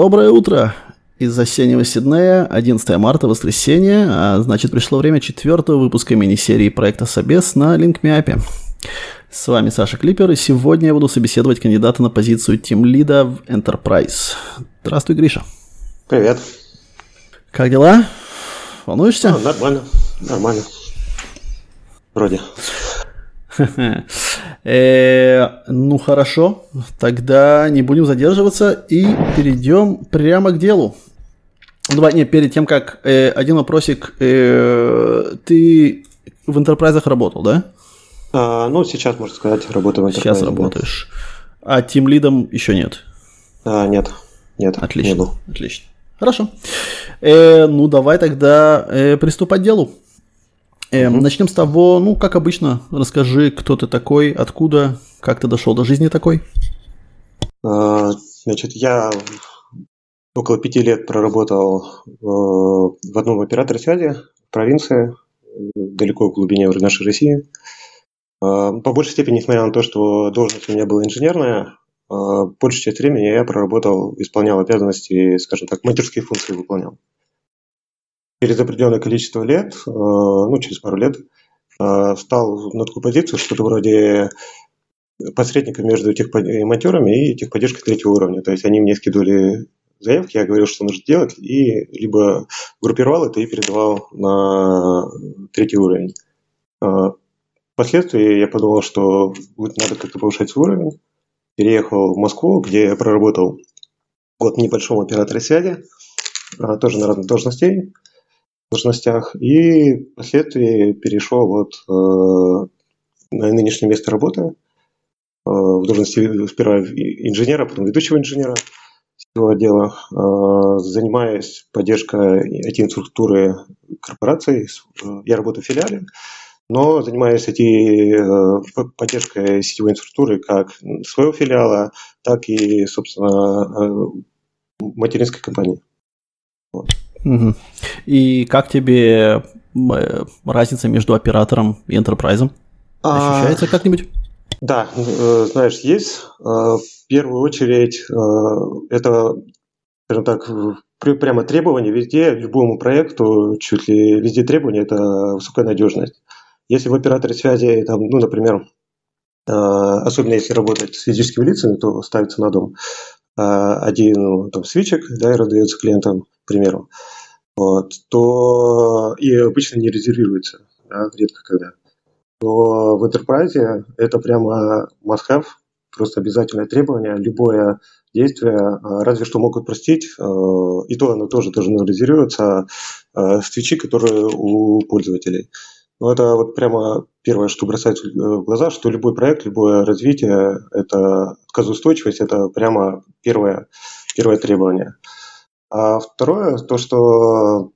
Доброе утро! Из осеннего Сиднея, 11 марта, воскресенье, а значит пришло время четвертого выпуска мини-серии проекта Собес на LinkMeApp. С вами Саша Клипер, и сегодня я буду собеседовать кандидата на позицию тимлида в Enterprise. Здравствуй, Гриша. Привет. Как дела? Волнуешься? А, нормально, нормально. Вроде. Э, ну хорошо, тогда не будем задерживаться и перейдем прямо к делу. Давай, не, перед тем, как э, один вопросик. Э, ты в интерпрайзах работал, да? А, ну, сейчас, можно сказать, работаю в. Сейчас работаешь. А тим лидом еще нет? А, нет, нет. Отлично, не отлично. Хорошо. Э, ну, давай тогда э, приступать к делу. Э, угу. Начнем с того, ну, как обычно, расскажи, кто ты такой, откуда, как ты дошел до жизни такой. А, значит, я около пяти лет проработал э, в одном операторе связи в провинции, далеко в глубине нашей России. А, по большей степени, несмотря на то, что должность у меня была инженерная, а, большую часть времени я проработал, исполнял обязанности, скажем так, мастерские функции выполнял через определенное количество лет, э, ну, через пару лет, э, стал на такую позицию, что-то вроде посредника между техмонтерами и техподдержкой третьего уровня. То есть они мне скидывали заявки, я говорил, что нужно делать, и либо группировал это и передавал на третий уровень. Э, впоследствии я подумал, что надо как-то повышать свой уровень. Переехал в Москву, где я проработал год в небольшом операторе связи, тоже на разных должностей должностях и впоследствии перешел вот э, на нынешнее место работы э, в должности сперва инженера, потом ведущего инженера всего отдела, э, занимаясь поддержкой IT-инфраструктуры корпораций. Я работаю в филиале, но занимаюсь IT, поддержкой сетевой инфраструктуры как своего филиала, так и, собственно, материнской компании. Вот. Угу. И как тебе э, разница между оператором и enterprise? А, Ощущается а... как-нибудь? Да, э, знаешь, есть. Э, в первую очередь это, скажем так, прямо требование везде, любому проекту, чуть ли везде требование – это высокая надежность. Если в операторе связи, там, ну, например, особенно если работать с физическими лицами, то ставится на дом один ну, там, свитчик, да, и раздается клиентам, к примеру вот, то и обычно не резервируется, да, редко когда. То в Enterprise это прямо must-have, просто обязательное требование. Любое действие, а, разве что могут простить, а, и то оно тоже должно резервироваться а, свечи, которые у пользователей. Но это вот прямо первое, что бросается в глаза, что любой проект, любое развитие, это отказоустойчивость, это прямо первое, первое требование. А второе, то, что,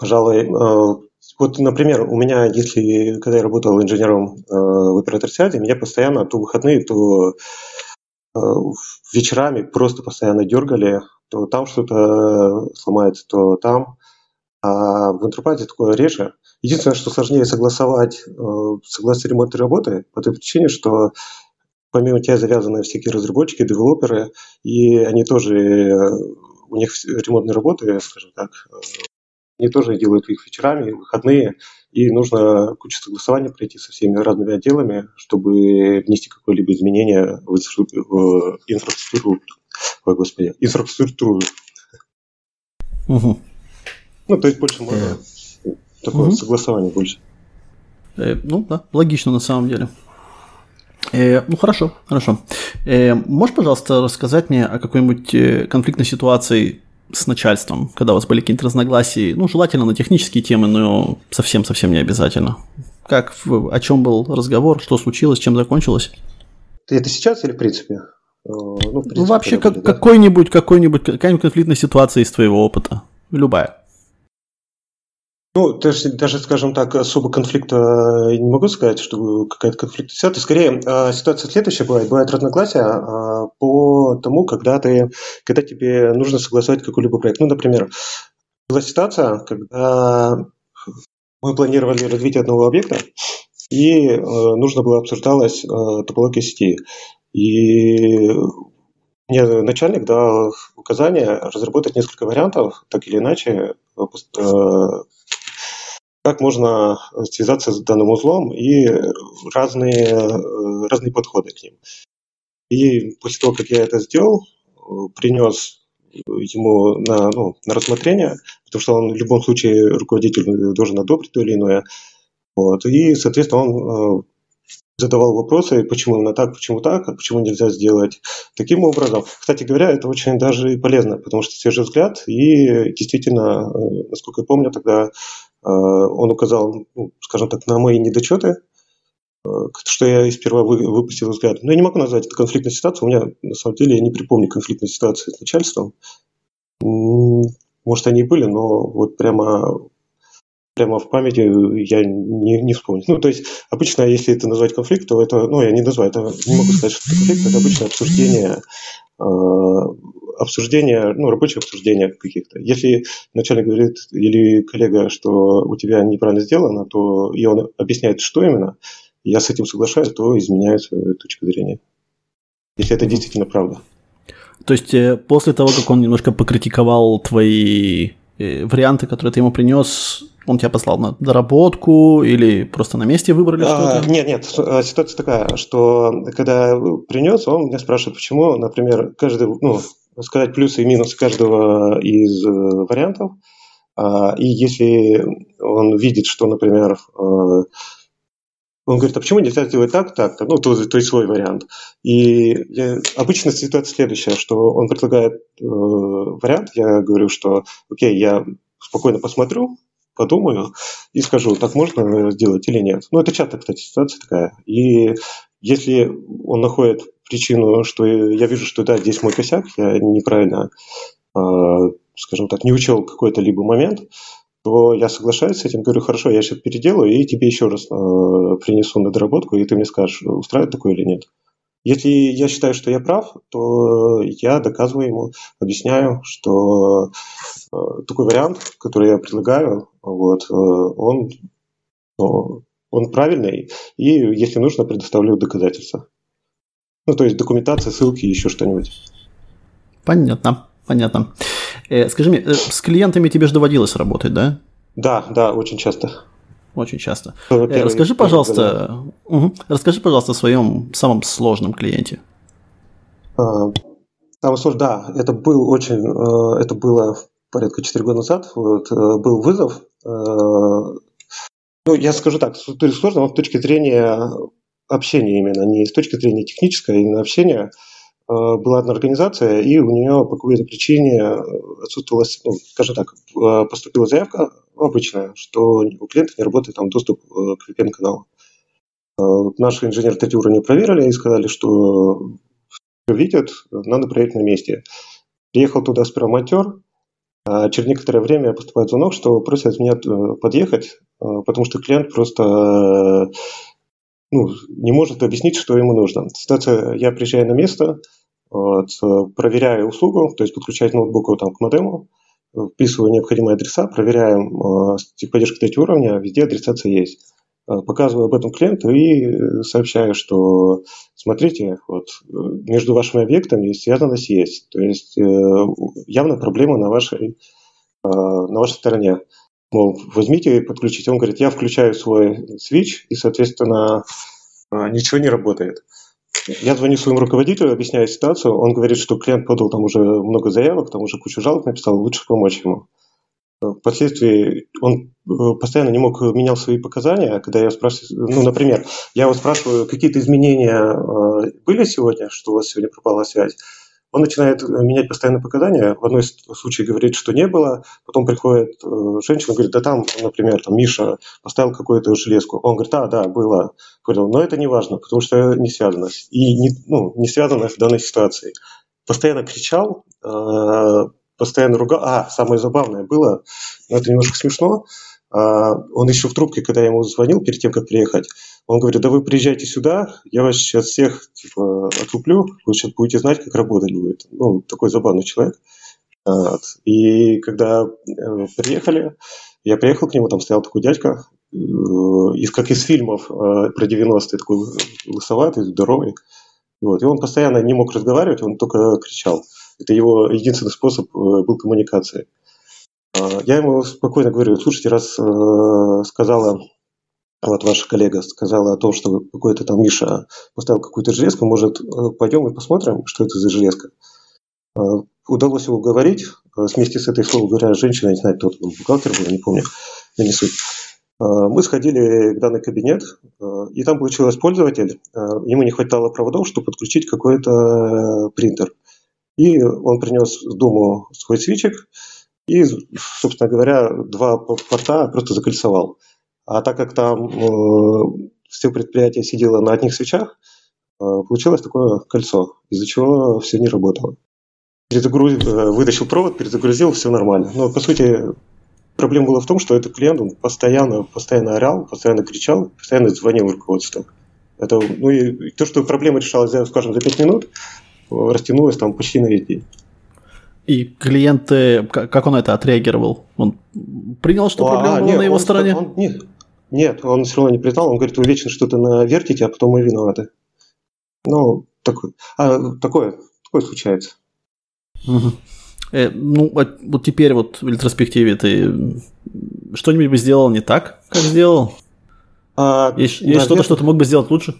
пожалуй, э, вот, например, у меня, если, когда я работал инженером э, в оператор связи, меня постоянно то выходные, то э, вечерами просто постоянно дергали, то там что-то сломается, то там. А в Enterprise такое реже. Единственное, что сложнее согласовать согласие ремонтной работы, по той причине, что помимо тебя завязаны всякие разработчики, девелоперы, и они тоже у них ремонтные работы, скажем так, э, они тоже делают их вечерами, выходные, и нужно кучу согласования пройти со всеми разными отделами, чтобы внести какое-либо изменение в инфраструктуру, ой, господи, инфраструктуру. Ну, то есть больше можно э, такое угу. согласование больше. Э, ну да, логично на самом деле. Э, ну хорошо, хорошо. Э, можешь, пожалуйста, рассказать мне о какой-нибудь э, конфликтной ситуации с начальством, когда у вас были какие-то разногласия, ну, желательно на технические темы, но совсем-совсем не обязательно. Как, о чем был разговор, что случилось, чем закончилось? Это сейчас или в принципе? Э, ну, в принципе, ну вообще, как, да? какой-нибудь, какой-нибудь, какая-нибудь конфликтная ситуация из твоего опыта. Любая. Ну, даже, даже, скажем так, особо конфликта не могу сказать, что какая-то конфликтная ситуация. Скорее, а, ситуация следующая бывает. Бывает разногласия а, по тому, когда, ты, когда тебе нужно согласовать какой-либо проект. Ну, например, была ситуация, когда мы планировали развитие одного объекта, и э, нужно было обсуждалась э, топология сети. И мне начальник дал указание разработать несколько вариантов, так или иначе, как можно связаться с данным узлом и разные, разные подходы к ним. И после того, как я это сделал, принес ему на, ну, на рассмотрение, потому что он в любом случае руководитель должен одобрить то или иное. Вот. И, соответственно, он э, задавал вопросы, почему именно так, почему так, а почему нельзя сделать таким образом. Кстати говоря, это очень даже полезно, потому что свежий взгляд, и действительно, э, насколько я помню, тогда э, он указал, ну, скажем так, на мои недочеты, что я сперва выпустил взгляд. Но я не могу назвать это конфликтной ситуацией. У меня, на самом деле, я не припомню конфликтной ситуации с начальством. Может, они и были, но вот прямо прямо в памяти я не, не вспомню. Ну, то есть, обычно, если это назвать конфликт, то это, ну, я не называю, это не могу сказать, что это конфликт, это обычно обсуждение, э, обсуждение, ну, рабочее обсуждение каких-то. Если начальник говорит или коллега, что у тебя неправильно сделано, то и он объясняет, что именно, я с этим соглашаюсь, то изменяю свою точку зрения. Если это действительно правда. То есть э, после того, как он немножко покритиковал твои э, варианты, которые ты ему принес, он тебя послал на доработку или просто на месте выбрали а, что-то? Нет, нет, а, ситуация такая, что когда принес, он меня спрашивает, почему, например, каждый, ну, сказать плюсы и минусы каждого из э, вариантов, а, и если он видит, что, например, он говорит, а почему нельзя сделать так, так, так, ну, то, то есть свой вариант. И я, обычно ситуация следующая, что он предлагает э, вариант, я говорю, что окей, я спокойно посмотрю, подумаю и скажу, так можно сделать или нет. Ну, это часто, кстати, ситуация такая. И если он находит причину, что я вижу, что да, здесь мой косяк, я неправильно, э, скажем так, не учел какой-то либо момент, то я соглашаюсь с этим, говорю, хорошо, я сейчас переделаю и тебе еще раз э, принесу на доработку, и ты мне скажешь, устраивает такое или нет. Если я считаю, что я прав, то я доказываю ему, объясняю, что э, такой вариант, который я предлагаю, вот, он, ну, он правильный, и если нужно, предоставлю доказательства. Ну, то есть документация, ссылки, еще что-нибудь. Понятно, понятно. Э, скажи мне, э, с клиентами тебе же доводилось работать, да? Да, да, очень часто. Очень часто. Э, первый, расскажи, пожалуйста, угу, расскажи, пожалуйста, о своем самом сложном клиенте. А, самый сложный, да, это был очень, э, это было порядка 4 года назад, вот, был вызов. Ну, я скажу так, сложно с точки зрения общения именно, не с точки зрения технической, а именно общения. Э, была одна организация, и у нее по какой-то причине э, отсутствовала, ну, скажем так, э, поступила заявка обычная, что у клиента не работает там доступ к VPN-каналу. Наши инженеры третьего уровня проверили и сказали, что видят, надо проверить на месте. Приехал туда сперва монтер, а через некоторое время поступает звонок, что просят меня подъехать, потому что клиент просто ну, не может объяснить, что ему нужно. Ситуация, я приезжаю на место, вот, проверяю услугу, то есть подключать ноутбук там, к модему, вписываю необходимые адреса, проверяем э, техподдержку третьего уровня, везде адресация есть. Э, показываю об этом клиенту и сообщаю, что смотрите, вот, между вашими объектами связанность есть. То есть э, явно проблема на вашей, на вашей стороне. Мол, возьмите и подключите. Он говорит, я включаю свой switch, и, соответственно, ничего не работает. Я звоню своему руководителю, объясняю ситуацию. Он говорит, что клиент подал там уже много заявок, там уже кучу жалоб написал, лучше помочь ему. Впоследствии он э, постоянно не мог менял свои показания, когда я спрашиваю, ну, например, я его спрашиваю, какие-то изменения э, были сегодня, что у вас сегодня пропала связь. Он начинает менять постоянно показания. В одной случае говорит, что не было. Потом приходит э, женщина, говорит, да там, например, там Миша поставил какую-то железку. Он говорит, а, да, было. Говорил, но это не важно, потому что не связано. И не, ну, не связано в данной ситуации. Постоянно кричал, э, постоянно ругал. А, самое забавное было, это немножко смешно, он еще в трубке, когда я ему звонил перед тем, как приехать, он говорит, да вы приезжайте сюда, я вас сейчас всех типа, отлуплю, вы сейчас будете знать, как работать будет. Ну, такой забавный человек. Вот. И когда э, приехали, я приехал к нему, там стоял такой дядька, э, из, как из фильмов э, про 90-е, такой лысоватый, здоровый. Вот. И он постоянно не мог разговаривать, он только кричал. Это его единственный способ был коммуникации. А, я ему спокойно говорю, слушайте, раз сказала, вот ваша коллега сказала о том, что какой-то там Миша поставил какую-то железку, может, э, пойдем и посмотрим, что это за железка. А, удалось его уговорить, вместе с этой, слово говоря, женщиной, не знаю, кто там бухгалтер был, не помню, я не суть. Мы сходили в данный кабинет, и там получилось пользователь, ему не хватало проводов, чтобы подключить какой-то принтер. И он принес в дому свой свечик, и, собственно говоря, два порта просто закольцевал. А так как там э, все предприятие сидело на одних свечах, получилось такое кольцо, из-за чего все не работало. Перезагруз... Э, вытащил провод, перезагрузил, все нормально. Но, по сути, Проблема была в том, что этот клиент, он постоянно, постоянно орал, постоянно кричал, постоянно звонил руководству. Это, ну и то, что проблема решалась, скажем, за 5 минут, растянулась там почти на весь день. И клиент, как он это отреагировал? Он принял, что а, проблема а, была нет, на его он, стороне? Он, нет, нет, он все равно не признал. Он говорит, вы вечно что-то навертите, а потом мы виноваты. Ну, такое, а, такое, такое случается. Угу. Э, ну, вот, вот теперь вот в ретроспективе ты что-нибудь бы сделал не так, как сделал? А, есть есть что-то, что ты мог бы сделать лучше?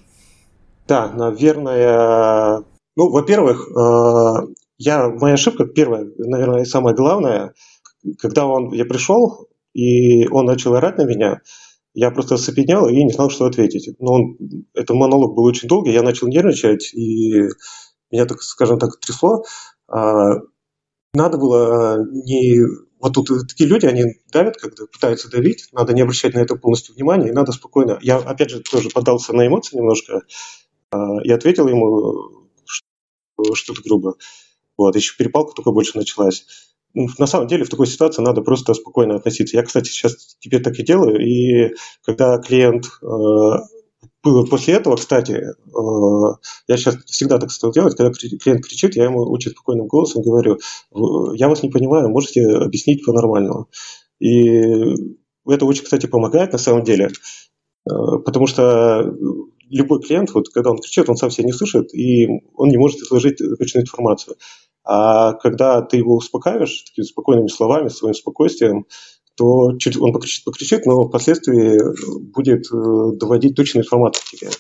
Да, наверное. Ну, во-первых, э, я, моя ошибка первая, наверное, и самая главная, когда он, я пришел, и он начал орать на меня, я просто оцепенел и не знал, что ответить. Но он, этот монолог был очень долгий, я начал нервничать, и меня, так скажем так, трясло. А, надо было э, не... Вот тут такие люди, они давят, когда пытаются давить, надо не обращать на это полностью внимания, и надо спокойно... Я, опять же, тоже поддался на эмоции немножко э, и ответил ему что-то грубо. Вот, еще перепалка только больше началась. Ну, на самом деле в такой ситуации надо просто спокойно относиться. Я, кстати, сейчас теперь так и делаю, и когда клиент э, После этого, кстати, э, я сейчас всегда так стал делать, когда клиент кричит, я ему очень спокойным голосом говорю, я вас не понимаю, можете объяснить по-нормальному. И это очень, кстати, помогает на самом деле, э, потому что любой клиент, вот когда он кричит, он сам себя не слышит, и он не может изложить точную информацию. А когда ты его успокаиваешь такими спокойными словами, своим спокойствием, то чуть он покричит, покричит, но впоследствии будет э, доводить точную информацию тебе.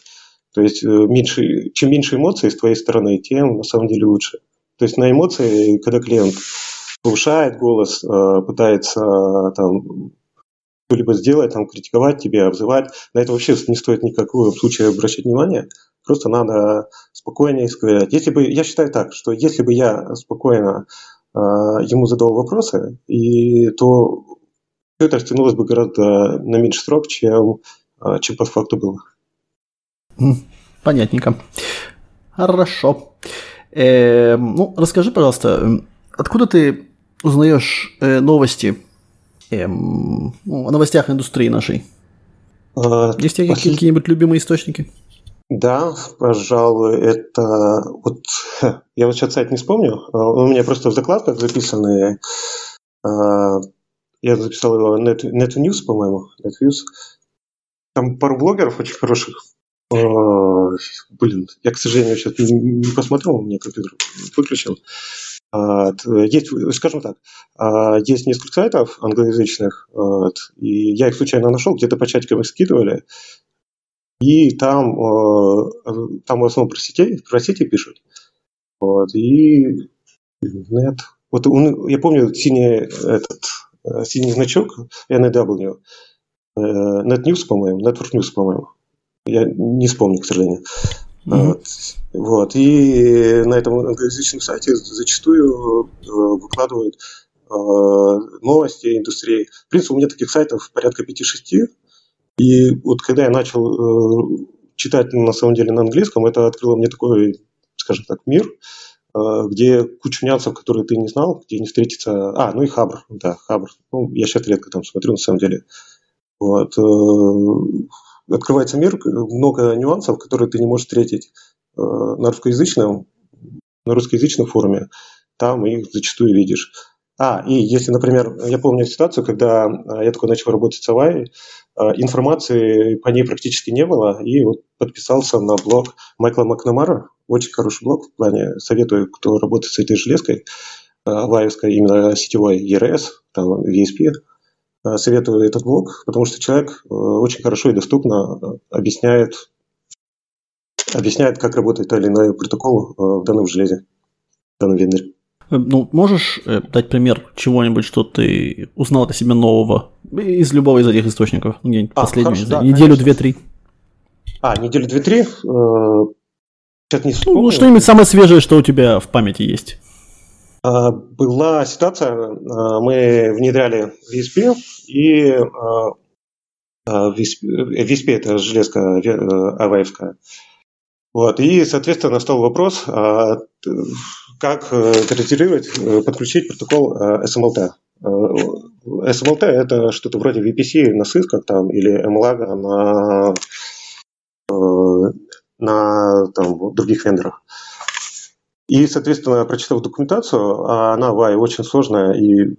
То есть э, меньше, чем меньше эмоций с твоей стороны, тем на самом деле лучше. То есть на эмоции, когда клиент повышает голос, э, пытается там что-либо сделать, там, критиковать тебя, обзывать, на это вообще не стоит никакого случая обращать внимание. Просто надо спокойнее сказать. Если бы, я считаю так, что если бы я спокойно э, ему задал вопросы, и, то это растянулось бы гораздо на меньший срок, чем, а, чем по факту было. Понятненько. Хорошо. Э, ну, расскажи, пожалуйста, откуда ты узнаешь э, новости э, ну, о новостях индустрии нашей? А, Есть у тебя какие-нибудь любимые источники? Да, пожалуй, это вот я вот сейчас сайт не вспомню. А, у меня просто в закладках записаны я записал его Net, Net News, по-моему. Net News. Там пару блогеров очень хороших. Блин, я, к сожалению, сейчас не, посмотрел, у меня компьютер выключил. А, есть, скажем так, а, есть несколько сайтов англоязычных, и я их случайно нашел, где-то по чатикам их скидывали, и там, там в основном про сети, про сети пишут. Вот, и нет. Вот он, я помню синий этот Э, синий значок NW, э, NetNews, по-моему, Network News, по-моему. Я не вспомню, к сожалению. Mm-hmm. Вот. И на этом англоязычном сайте зачастую э, выкладывают новости индустрии. В принципе, у меня таких сайтов порядка 5-6. И вот когда я начал читать, на самом деле, на английском, это открыло мне такой, скажем так, мир, Э, где куча нюансов, которые ты не знал, где не встретится... А, ну и Хабр, да, Хабр. Ну, я сейчас редко там смотрю, на самом деле. Вот. Э, открывается мир, много нюансов, которые ты не можешь встретить э, на русскоязычном, на русскоязычном форуме. Там их зачастую видишь. А, и если, например, я помню ситуацию, когда а, я такой начал работать с Авай, а, информации по ней практически не было, и вот подписался на блог Майкла Макнамара, очень хороший блог в плане, советую, кто работает с этой железкой, аваевской, именно сетевой ERS, там VSP, советую этот блог, потому что человек очень хорошо и доступно объясняет, объясняет, как работает тот или иной протокол в данном железе, в данном вендоре. Э, ну, можешь э, дать пример чего-нибудь, что ты узнал для себя нового из любого из этих источников? Ну, где-нибудь а, последнюю, хорошо, да, неделю, две-три. А, неделю, две-три? Э, сейчас не вспомню. Ну, что-нибудь самое свежее, что у тебя в памяти есть. А, была ситуация, а, мы внедряли VSP, и VSP это железка аваевская. Вот, и, соответственно, стал вопрос, как транслировать, э, э, подключить протокол SMLT. Э, SMLT – это что-то вроде VPC на сысках там, или MLAG на, на там, других вендорах. И, соответственно, прочитав документацию, она в AI очень сложная и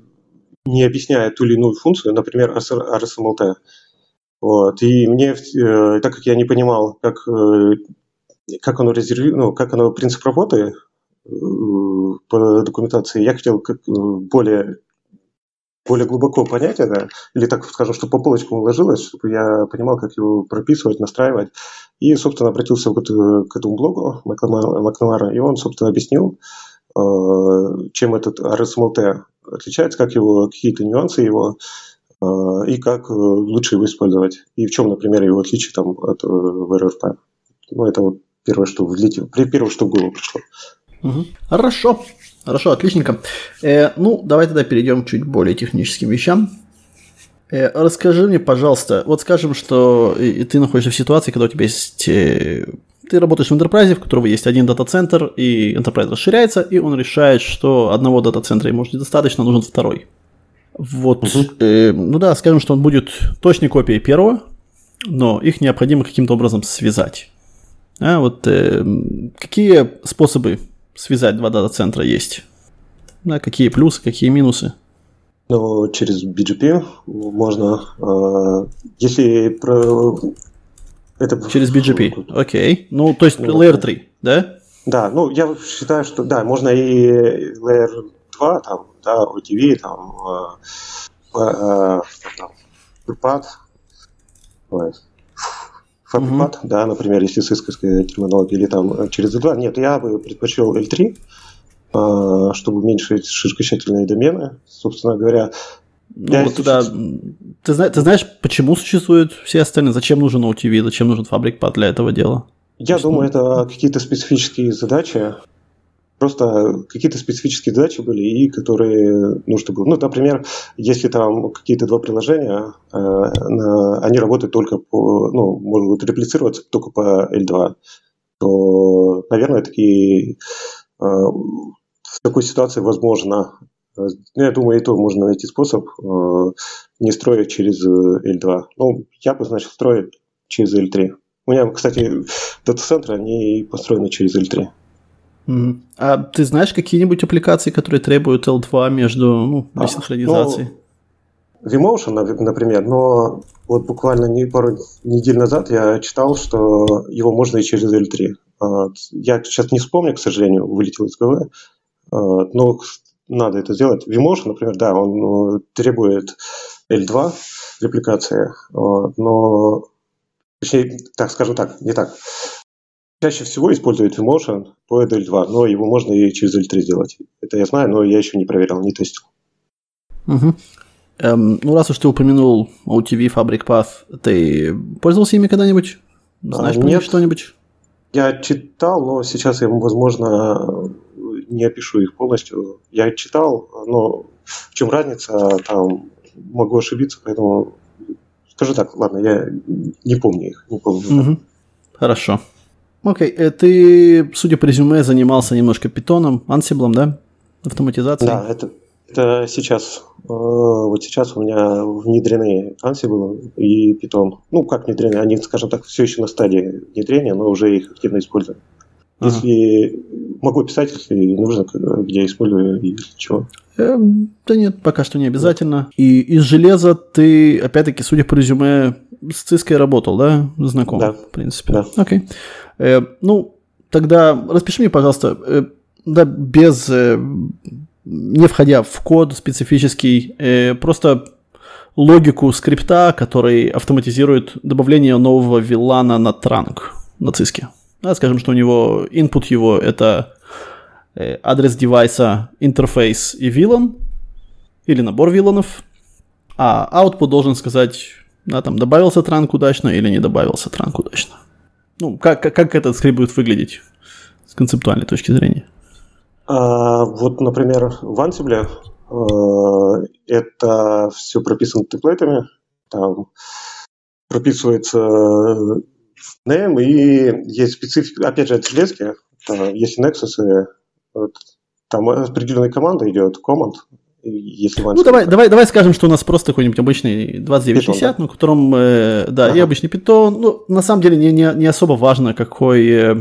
не объясняет ту или иную функцию, например, RSMLT. Вот. И мне, так как я не понимал, как, как оно резервирует, ну, как оно принцип работы, по документации, я хотел как э, более более глубоко понять это, или так скажем, что по полочкам уложилось, чтобы я понимал, как его прописывать, настраивать. И, собственно, обратился к, к этому блогу Макнамара, и он, собственно, объяснил, э, чем этот RSMLT отличается, как его, какие-то нюансы его, э, и как лучше его использовать. И в чем, например, его отличие там, от VRFP. Ну, это вот первое, что влетело, первое, что в голову пришло. Угу. Хорошо. Хорошо, отличненько. Э, ну, давай тогда перейдем к чуть более техническим вещам. Э, расскажи мне, пожалуйста, вот скажем, что и, и ты находишься в ситуации, когда у тебя есть... Э, ты работаешь в enterprise, в которого есть один дата-центр, и enterprise расширяется, и он решает, что одного дата-центра ему может недостаточно, нужен второй. Вот, угу. э, ну да, скажем, что он будет точной копией первого, но их необходимо каким-то образом связать. А вот э, какие способы связать два дата-центра есть. Да, какие плюсы, какие минусы? Ну, через BGP можно, э, если про... Это... Через BGP, окей. Ну, то есть ну, Layer 3, да? Да, ну, я считаю, что, да, можно и Layer 2, там, да, OTV, там, э, э, там, FreePad, FabPad, угу. да, например, если с исковской терминологией, или там э, через E2. Нет, я бы предпочел L3, а, чтобы уменьшить широкочательные домены. Собственно говоря, ну, вот тогда, ты, ты знаешь, почему существуют все остальные? Зачем нужен OTV, зачем нужен FabricPad для этого дела? Я Почему? думаю, это какие-то специфические задачи, Просто какие-то специфические задачи были, и которые нужно было. Ну, например, если там какие-то два приложения, э, на, они работают только по, ну, могут реплицироваться только по L2, то, наверное, такие, э, в такой ситуации возможно, э, ну, я думаю, и то можно найти способ э, не строить через L2. Ну, я бы, значит, строить через L3. У меня, кстати, дата-центры, они построены через L3. А ты знаешь какие-нибудь аппликации, которые требуют L2 между ну, а, синхронизацией? Ну, Vmotion, например, но вот буквально не пару недель назад я читал, что его можно и через L3. А, я сейчас не вспомню, к сожалению, вылетел из головы, а, но надо это сделать. Vmotion, например, да, он ну, требует L2 репликации, но точнее, так скажем так, не так. Чаще всего используют Vmotion по EDL2, но его можно и через L3 сделать. Это я знаю, но я еще не проверял, не тестил. Угу. Эм, ну, раз уж ты упомянул OTV, Fabric Path, ты пользовался ими когда-нибудь? Знаешь а, нет, что-нибудь? Я читал, но сейчас я, возможно, не опишу их полностью. Я читал, но в чем разница, там могу ошибиться, поэтому скажу так, ладно, я не помню их. Не помню. Угу. Хорошо. Окей, okay. Э, ты, судя по резюме, занимался немножко питоном, ансиблом, да? Автоматизацией? Да, это, это сейчас. Э, вот сейчас у меня внедрены Ansible и Python. Ну, как внедрены, они, скажем так, все еще на стадии внедрения, но уже их активно используем. Ага. Если могу писать, если нужно, где использую и для чего. Эм, да нет, пока что не обязательно. И из железа ты, опять-таки, судя по резюме, с Циской работал, да? Знаком, да. в принципе. Да. Окей. Э, ну, тогда распиши мне, пожалуйста, э, да, без... Э, не входя в код специфический, э, просто логику скрипта, который автоматизирует добавление нового вилана на транк на циске. Да, скажем, что у него input его это э, адрес девайса, интерфейс и вилан, или набор виланов, а output должен сказать, да, там, добавился транк удачно или не добавился транк удачно. Ну, как, как, как этот скрипт будет выглядеть с концептуальной точки зрения? А, вот, например, в Ansible э, это все прописано темплейтами, там прописывается name и есть специфика, опять же, это железки, есть Nexus, и вот, там определенная команда идет, команд, если ну, давай, давай, давай скажем, что у нас просто какой-нибудь обычный 2960, да? на котором, э, да, ага. и обычный питон. Ну, на самом деле не, не, не особо важно, какой, э,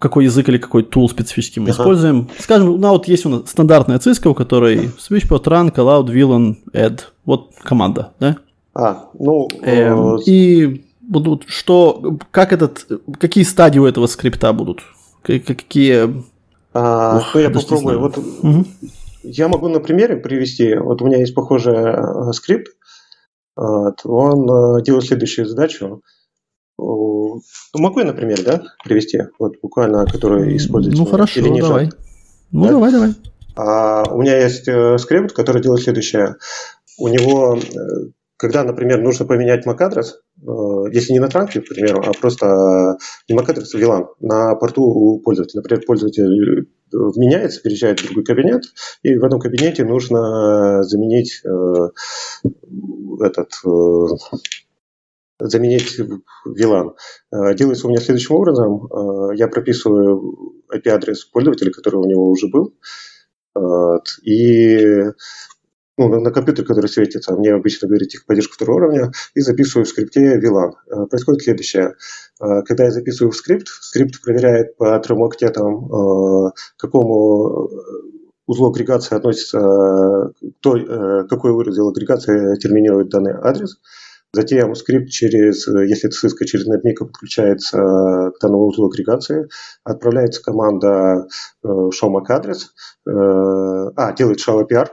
какой язык или какой тул специфически мы ага. используем. Скажем, ну, вот есть у нас стандартная циска, у которой switchpot, run, callout, villain, add. Вот команда, да? А, ну... Эм, э... И будут, что, как этот, какие стадии у этого скрипта будут? Какие... А, Ух, ну, я попробую. Вот угу. Я могу на примере привести. Вот у меня есть похожий э, скрипт. Он э, делает следующую задачу. Ну, могу я, например, да, привести? Вот буквально, который используется. Ну, хорошо, или не давай. Жалко? Ну, да? давай, давай. А, у меня есть э, скрипт, который делает следующее. У него когда, например, нужно поменять MAC-адрес, если не на транке, к примеру, а просто не MAC-адрес, а VLAN, на порту у пользователя. Например, пользователь меняется, переезжает в другой кабинет, и в этом кабинете нужно заменить этот заменить VLAN. Делается у меня следующим образом. Я прописываю IP-адрес пользователя, который у него уже был, и ну, на, на компьютер, который светится, мне обычно говорит их поддержку второго уровня, и записываю в скрипте VLAN. Э, происходит следующее. Э, когда я записываю в скрипт, скрипт проверяет по трем октетам, э, к какому узлу агрегации относится, кто, какой узел агрегации терминирует данный адрес. Затем скрипт через, если это ссылка через NetMic подключается к данному узлу агрегации, отправляется команда show MAC адрес, а, делает show APR,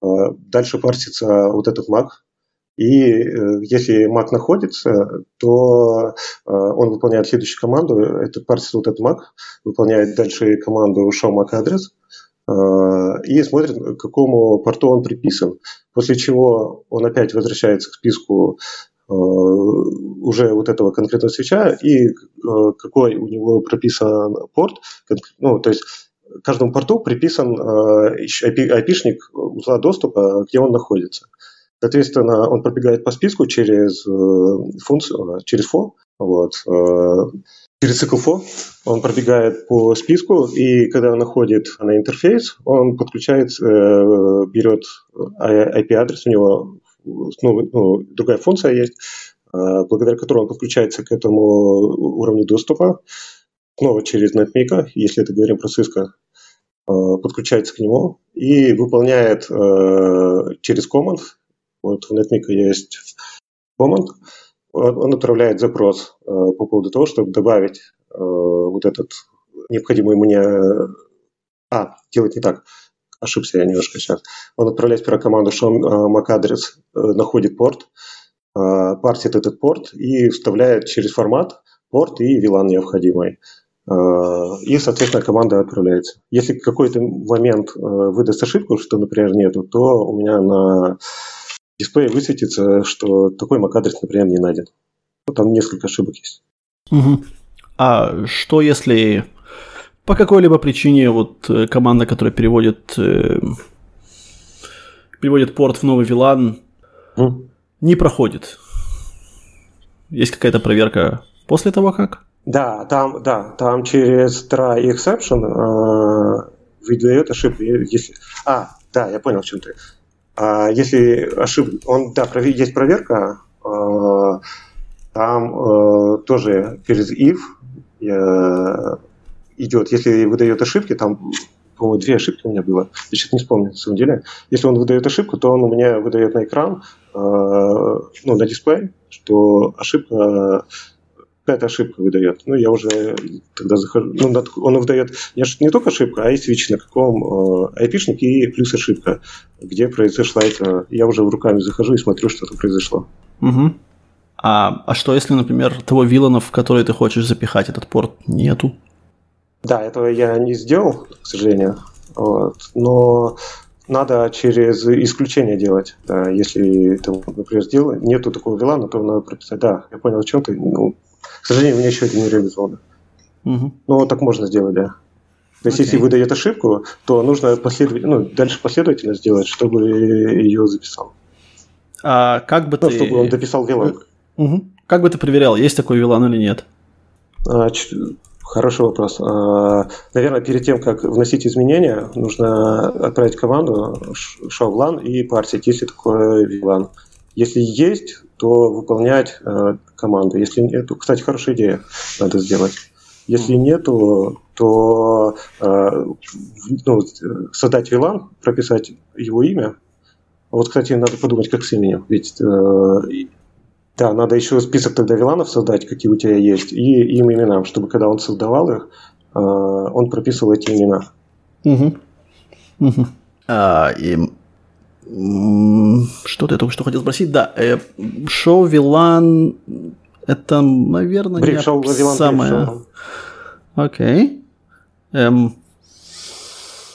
дальше парсится вот этот Mac, и э, если Mac находится, то а, он выполняет следующую команду, это парсится вот этот Mac, выполняет дальше команду show MAC адрес, и смотрит, к какому порту он приписан. После чего он опять возвращается к списку уже вот этого конкретного свеча и какой у него прописан порт, ну, то есть каждому порту приписан IP-шник э, узла доступа, где он находится. Соответственно, он пробегает по списку через э, функцию, э, через for, вот, через цикл for, он пробегает по списку, и когда он находит на интерфейс, он подключает, берет IP-адрес, у него ну, ну, другая функция есть, благодаря которой он подключается к этому уровню доступа, снова через NetMica, если это говорим про Cisco, Э, подключается к нему и выполняет э, через command, вот в NetMic есть command, он отправляет запрос э, по поводу того, чтобы добавить вот этот необходимый мне... А, делать не так. Ошибся я немножко сейчас. Он отправляет сперва команду show MAC адрес, находит порт, парсит этот порт и вставляет через формат порт и VLAN необходимый. Э, и, соответственно, команда отправляется. Если в какой-то момент э, выдаст ошибку, что, например, нету, то у меня на дисплее высветится, что такой MAC-адрес, например, не найден. Там несколько ошибок есть. Угу. А что если по какой-либо причине вот э, команда, которая переводит, э, переводит порт в новый VLAN, mm. не проходит? Есть какая-то проверка после того, как? Да, там, да, там через try exception э, выдает ошибку. Если... А, да, я понял, в чем ты. А, если ошибка, он, да, есть проверка, э, там э, тоже через if идет. Если выдает ошибки, там, по-моему, две ошибки у меня было, я сейчас не вспомню, на самом деле. Если он выдает ошибку, то он у меня выдает на экран, э, ну, на дисплей, что ошибка какая-то ошибка выдает. Ну, я уже тогда захожу. Ну, он выдает не, не только ошибку, а и свич, на каком э, IP-шник и плюс ошибка, где произошла это. Я уже руками захожу и смотрю, что там произошло. Угу. А, а что, если, например, того вилана, в который ты хочешь запихать этот порт, нету? Да, этого я не сделал, к сожалению. Вот. Но надо через исключение делать. Да, если ты, например, сделал, нету такого вилана, то надо прописать. Да, я понял, о чем ты. Ну, к сожалению, у меня еще это не реализовано. Угу. Ну, так можно сделать, да. То есть, okay. если выдает ошибку, то нужно последовать, ну, дальше последовательно сделать, чтобы ее записал. А как бы ну, ты... чтобы он дописал вилан. Угу. Как бы ты проверял, есть такой вилан или нет? А, Хороший вопрос. А, наверное, перед тем, как вносить изменения, нужно отправить команду show LAN и парсить, есть ли такое VLAN. Если есть, то выполнять э, команду. Если нет, кстати, хорошая идея, надо сделать. Если нету, то э, ну, создать VLAN, прописать его имя. Вот, кстати, надо подумать, как с именем. Ведь э, да, надо еще список тогда виланов создать, какие у тебя есть, и им именам, чтобы когда он создавал их, э, он прописывал эти имена. Угу. Угу. А, и... Что-то я только что хотел спросить. Да, э, шоу Вилан это, наверное, шоу, Вилан, самое... Окей. Эм...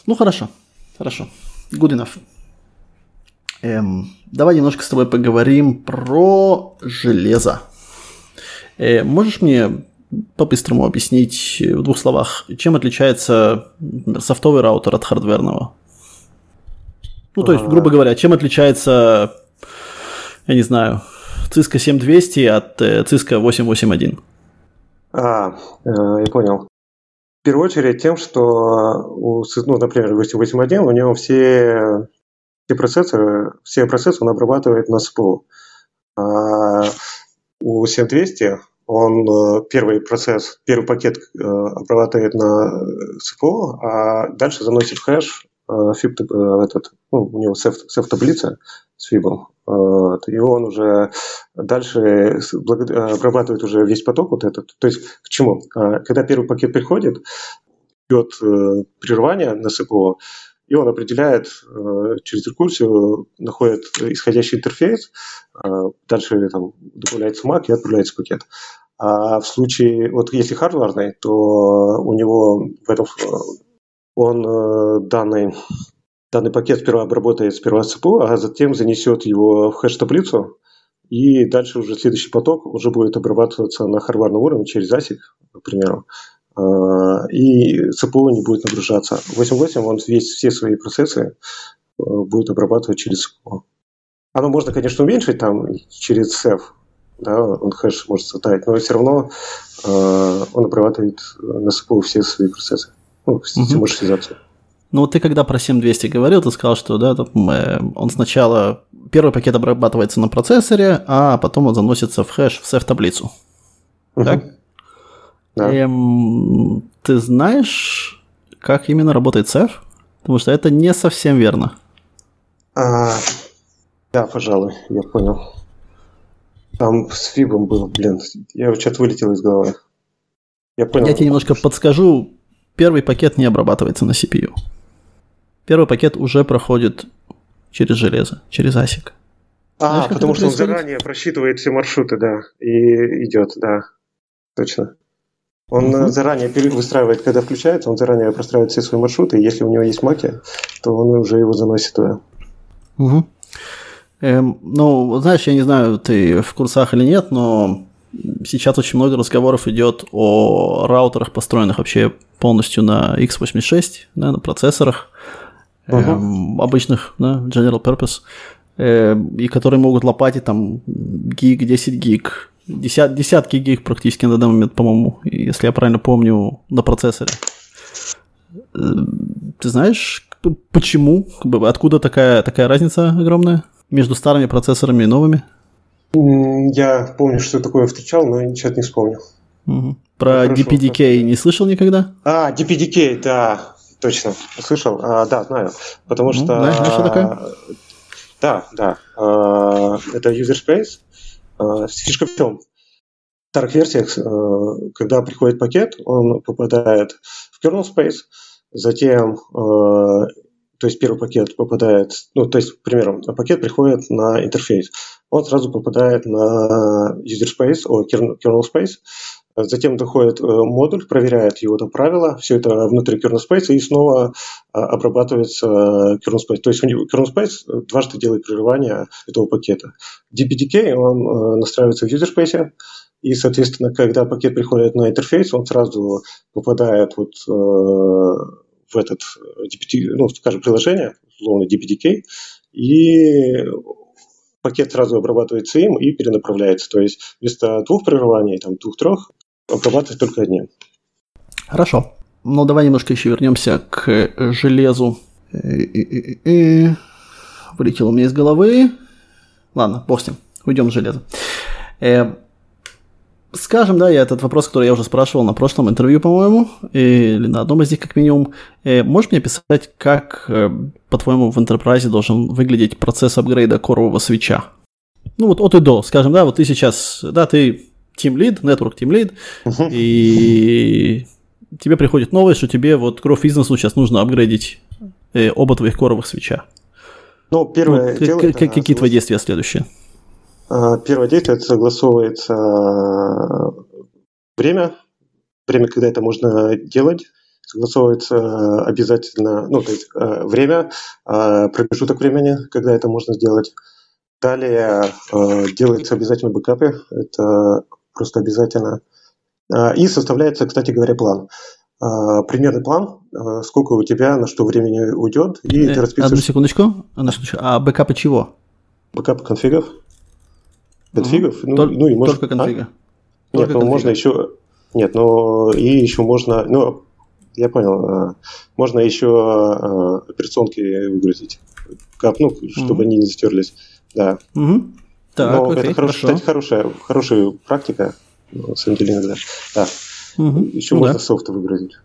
Ну, хорошо. Хорошо. Good enough. Эм, давай немножко с тобой поговорим про железо. Э, можешь мне по-быстрому объяснить в двух словах, чем отличается софтовый раутер от хардверного? Ну, то есть, грубо говоря, чем отличается, я не знаю, Cisco 7200 от э, Cisco 881? А, э, я понял. В первую очередь тем, что, у, ну, например, 881, у него все все процессоры, все процессы он обрабатывает на СПУ. А у 7200 он э, первый процесс, первый пакет обрабатывает на СПО, а дальше заносит хэш фиб, э, этот, ну, у него сеф-таблица с фибом, и он уже дальше обрабатывает уже весь поток вот этот. То есть к чему? Когда первый пакет приходит, идет прерывание на СПО, и он определяет э, через рекурсию, находит исходящий интерфейс, э, дальше там добавляется MAC и отправляется пакет. А в случае, вот если хардварный, то у него в этом он э, данный, данный пакет сперва обработает сперва ЦПУ, а затем занесет его в хэш-таблицу, и дальше уже следующий поток уже будет обрабатываться на хардварном уровне через ASIC, к примеру. А, и ЦПУ не будет нагружаться. 8.8 он весь, все свои процессы э, будет обрабатывать через ЦПУ. Оно можно, конечно, уменьшить там через SEF, да, он хэш может создать, но все равно э, он обрабатывает на ЦПУ все свои процессы, ну, систему маршрутизацию. Ну вот ты когда про 7200 говорил, ты сказал, что да, э, он сначала первый пакет обрабатывается на процессоре, а потом он заносится в хэш в SEF-таблицу. Угу. Так? Да. Эм, ты знаешь, как именно работает CEF? Потому что это не совсем верно. А, да, пожалуй, я понял. Там с фибом был, блин, я что-то вылетел из головы. Я понял. Я тебе немножко подскажу. Первый пакет не обрабатывается на CPU. Первый пакет уже проходит через железо, через ASIC. А, Знаешь, потому что он заранее просчитывает все маршруты, да, и идет, да, точно. Он угу. заранее выстраивает, когда включается, он заранее простраивает все свои маршруты, и если у него есть маки, то он уже его заносит туда. Угу. Эм, ну, знаешь, я не знаю, ты в курсах или нет, но сейчас очень много разговоров идет о раутерах, построенных вообще полностью на x86, да, на процессорах, угу. эм, обычных, да, general purpose, э, и которые могут лопатить там гиг, 10 гиг, Десят, десятки гиг практически на данный момент, по-моему, если я правильно помню, на процессоре. Э, ты знаешь, почему? Откуда такая, такая разница огромная между старыми процессорами и новыми? Я помню, что такое встречал, но ничего не вспомнил. Угу. Про Хорошо. DPDK не слышал никогда? А, DPDK, да, точно, слышал. А, да, знаю. Потому ну, что... Знаешь, что такое? Да, да. А, это user space. А, фишка в чем? В старых версиях, а, когда приходит пакет, он попадает в kernel space, затем то есть первый пакет попадает, ну, то есть, к примеру, пакет приходит на интерфейс, он сразу попадает на user space, о, kernel space, затем доходит э, модуль, проверяет его там правила, все это внутри kernel space, и снова э, обрабатывается kernel space. То есть kernel space дважды делает прерывание этого пакета. DPDK, он э, настраивается в user space, и, соответственно, когда пакет приходит на интерфейс, он сразу попадает вот в этот DPT, ну, скажем, приложение, условно DPDK, и пакет сразу обрабатывается им и перенаправляется. То есть вместо двух прерываний, там, двух-трех, обрабатывать только одним. Хорошо. Ну, давай немножко еще вернемся к железу. Вылетело у меня из головы. Ладно, бог с ним. Уйдем с железа. Э, скажем, да, я этот вопрос, который я уже спрашивал на прошлом интервью, по-моему, или на одном из них как минимум. Э, можешь мне описать, как, э, по-твоему, в Enterprise должен выглядеть процесс апгрейда корового свеча? Ну вот от и до, скажем, да, вот ты сейчас, да, ты Team Lead, Network Team Lead, uh-huh. и тебе приходит новость, что тебе вот Growth бизнесу сейчас нужно апгрейдить э, оба твоих коровых свеча. Ну, первое ну, дело... К- какие твои действия следующие? А, первое действие – это согласовывается э, время, время, когда это можно делать, согласовывается обязательно, ну, то есть э, время, э, промежуток времени, когда это можно сделать. Далее делается обязательно бэкапы, это просто обязательно. И составляется, кстати говоря, план. Примерный план, сколько у тебя на что времени уйдет, и ты расписываешь... Одну секундочку, одну секундочку. А бэкапы чего? Бэкапы конфигов конфигов. Ну, Тол- ну, и можно, только конфига. А? Нет, ну можно еще... Нет, ну и еще можно... Ну, я понял. А, можно еще а, операционки выгрузить. Как, ну, чтобы mm-hmm. они не затерлись. Да. Mm-hmm. Так, Но окей, это, хорошо. кстати, хорошая, хорошая практика. Ну, на самом деле иногда. Да. Mm-hmm. Еще ну, можно да. софт выгрузить.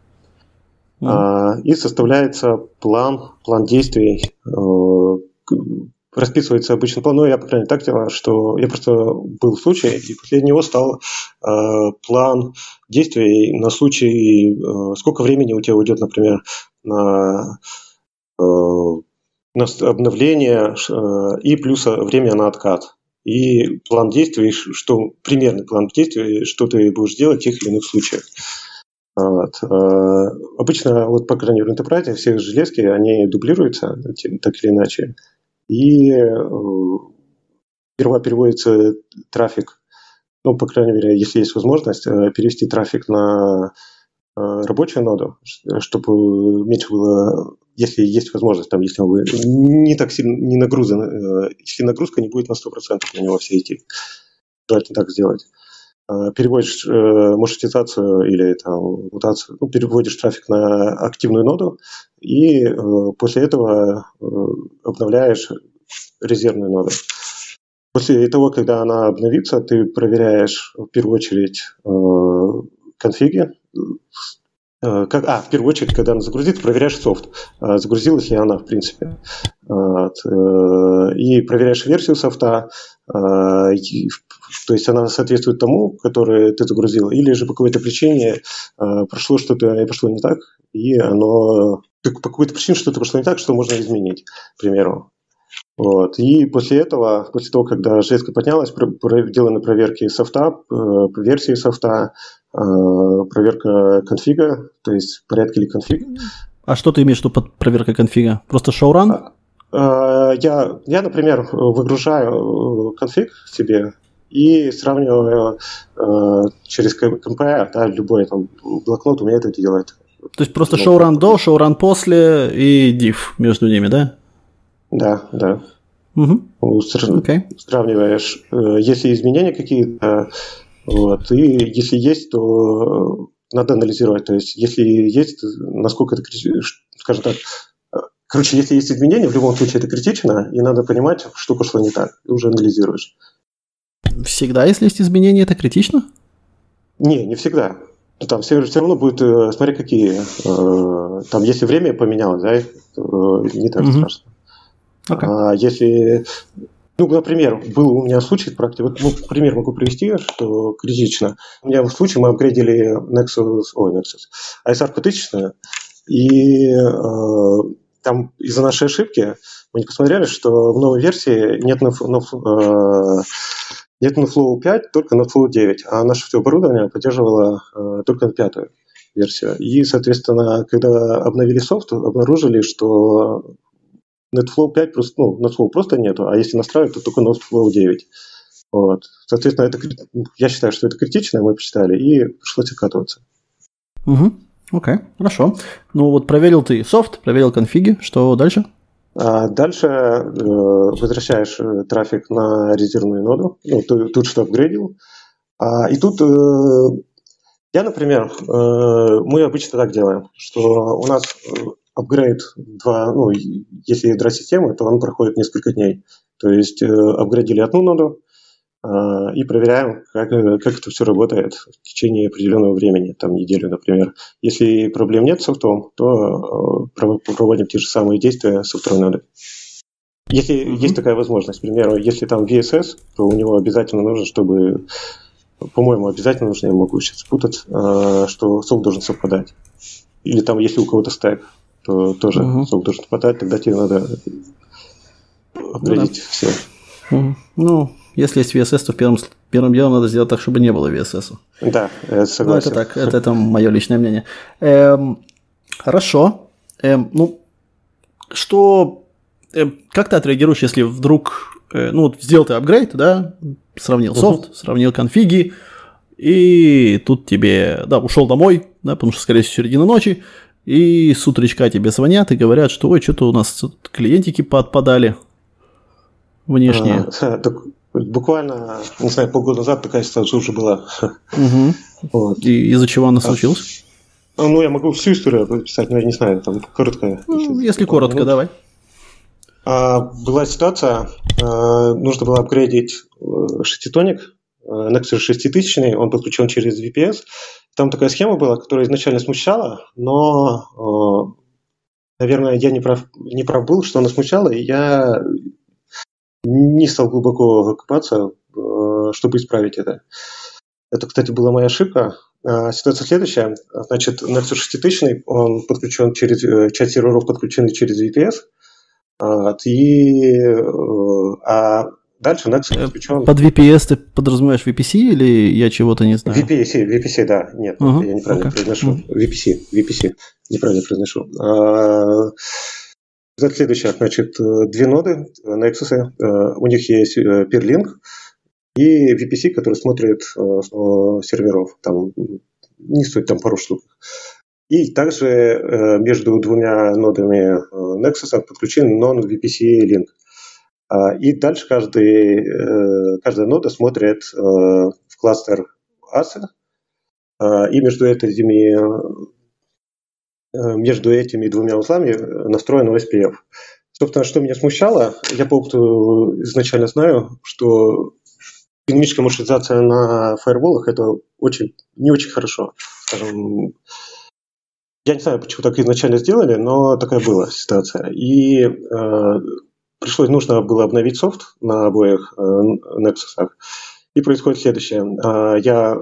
Mm-hmm. А, и составляется план, план действий э, расписывается обычно план, ну, я, по крайней мере, так делаю, что я просто был в случае, и после него стал э, план действий на случай, э, сколько времени у тебя уйдет, например, на, э, на обновление э, и плюс время на откат. И план действий, что примерный план действий, что ты будешь делать в тех или иных случаях. Вот. Э, обычно, вот, по крайней мере, в Enterprise все железки, они дублируются так или иначе и э, сперва переводится трафик, ну, по крайней мере, если есть возможность, э, перевести трафик на э, рабочую ноду, чтобы меньше было, если есть возможность, там, если вы не так сильно не нагрузан, если нагрузка не будет на 100% на него все идти. Желательно так сделать. Переводишь маршрутизацию или там, мутацию, ну, переводишь трафик на активную ноду, и после этого обновляешь резервную ноду. После того, когда она обновится, ты проверяешь в первую очередь э, конфиги. Э, как, а, в первую очередь, когда она загрузится, проверяешь софт, э, загрузилась ли она, в принципе. Вот, э, и проверяешь версию софта, э, то есть она соответствует тому, который ты загрузил, или же по какой-то причине э, прошло что-то и пошло не так, и оно по какой-то причине что-то пошло не так, что можно изменить, к примеру. Вот. И после этого, после того, когда железка поднялась, сделаны проверки софта, э, версии софта, э, проверка конфига, то есть порядки ли конфиг. А что ты имеешь в виду под проверкой конфига? Просто шоуран? А, э, я, я, например, выгружаю конфиг себе и сравниваю через КМП, да, любой там блокнот у меня это делает. То есть просто шоуран до, шоуран после и div между ними, да? Да, да. Угу. Okay. Сравниваешь, э, если изменения какие-то, вот, и если есть, то надо анализировать. То есть, если есть, насколько это, скажем так, э, короче, если есть изменения, в любом случае это критично, и надо понимать, что пошло не так, и уже анализируешь. Всегда, если есть изменения, это критично? Не, не всегда. там все, все равно будет, э, смотри, какие. Э, там, если время поменялось, да, не так mm-hmm. страшно. Okay. А если, ну, например, был у меня случай в практике, вот ну, пример могу привести, что критично. У меня в случае мы апгрейдили Nexus, ой, Nexus, ISR 1000, и э, там из-за нашей ошибки мы не посмотрели, что в новой версии нет, на, э, нет на Flow 5, только на Flow 9, а наше все оборудование поддерживало э, только пятую версию. И, соответственно, когда обновили софт, обнаружили, что NetFlow 5 просто, ну, NetFlow просто нету, а если настраивать, то только NetFlow 9. Вот. Соответственно, это, я считаю, что это критично, мы посчитали, и пришлось откатываться. Угу. Окей, хорошо. Ну вот проверил ты софт, проверил конфиги, что дальше? А дальше э, возвращаешь э, трафик на резервную ноду, ну, тут, что апгрейдил. А, и тут э, я, например, мы обычно так делаем, что у нас апгрейд, два, ну, если ядра системы, то он проходит несколько дней. То есть э, апгрейдили одну ноду, и проверяем, как, как это все работает в течение определенного времени, там неделю, например. Если проблем нет с софтом, то э, проводим те же самые действия второй нодой. Если mm-hmm. есть такая возможность, к примеру, если там VSS, то у него обязательно нужно, чтобы, по-моему, обязательно нужно, я могу сейчас спутать, э, что софт должен совпадать. Или там, если у кого-то стек, то тоже mm-hmm. софт должен совпадать, тогда тебе надо ну, да. все. Mm-hmm. Ну, если есть VSS, то первым, первым делом надо сделать так, чтобы не было VSS. Да, я согласен. Ну, это так, это, это мое личное мнение. Эм, хорошо. Эм, ну, что... Эм, как ты отреагируешь, если вдруг... Э, ну, вот сделал ты апгрейд, да, сравнил софт, uh-huh. сравнил конфиги, и тут тебе, да, ушел домой, да, потому что, скорее всего, середина ночи, и с утречка тебе звонят и говорят, что, ой, что-то у нас клиентики подпадали внешние. А, так Буквально, не знаю, полгода назад такая ситуация уже была. Угу. Вот. И из-за чего она случилась? А, ну, я могу всю историю описать, но я не знаю, там коротко. Ну, если, если коротко, минут. давай. А, была ситуация, а, нужно было апгрейдить э, шеститоник, э, Nexus 6000, он подключен через VPS. Там такая схема была, которая изначально смущала, но, наверное, я не прав, не прав был, что она смущала, и я не стал глубоко копаться, э, чтобы исправить это. Это, кстати, была моя ошибка. А, ситуация следующая. Значит, Nexus 6000, он подключен через, э, часть серверов подключены через VPS, и, э, а дальше Nexus подключен... Под VPS ты подразумеваешь VPC или я чего-то не знаю? VPC, VPC, да. Нет, uh-huh. я неправильно okay. произношу. Uh-huh. VPC, VPC, неправильно произношу. А, Следующее, значит, э, две ноды Nexus, э, у них есть э, Peerlink и VPC, который смотрит серверов, там не стоит там пару штук. И также между двумя нодами Nexus подключен non-VPC link. А, и дальше каждый, каждая нода смотрит в кластер ASA, а, и между этими Э, между этими двумя узлами настроен OSPF. Собственно, что меня смущало, я по опыту изначально знаю, что динамическая маршрутизация на фаерволах это очень, не очень хорошо. Скажем, я не знаю, почему так изначально сделали, но такая была ситуация. И э, пришлось, нужно было обновить софт на обоих э, Nexus. И происходит следующее. Э, я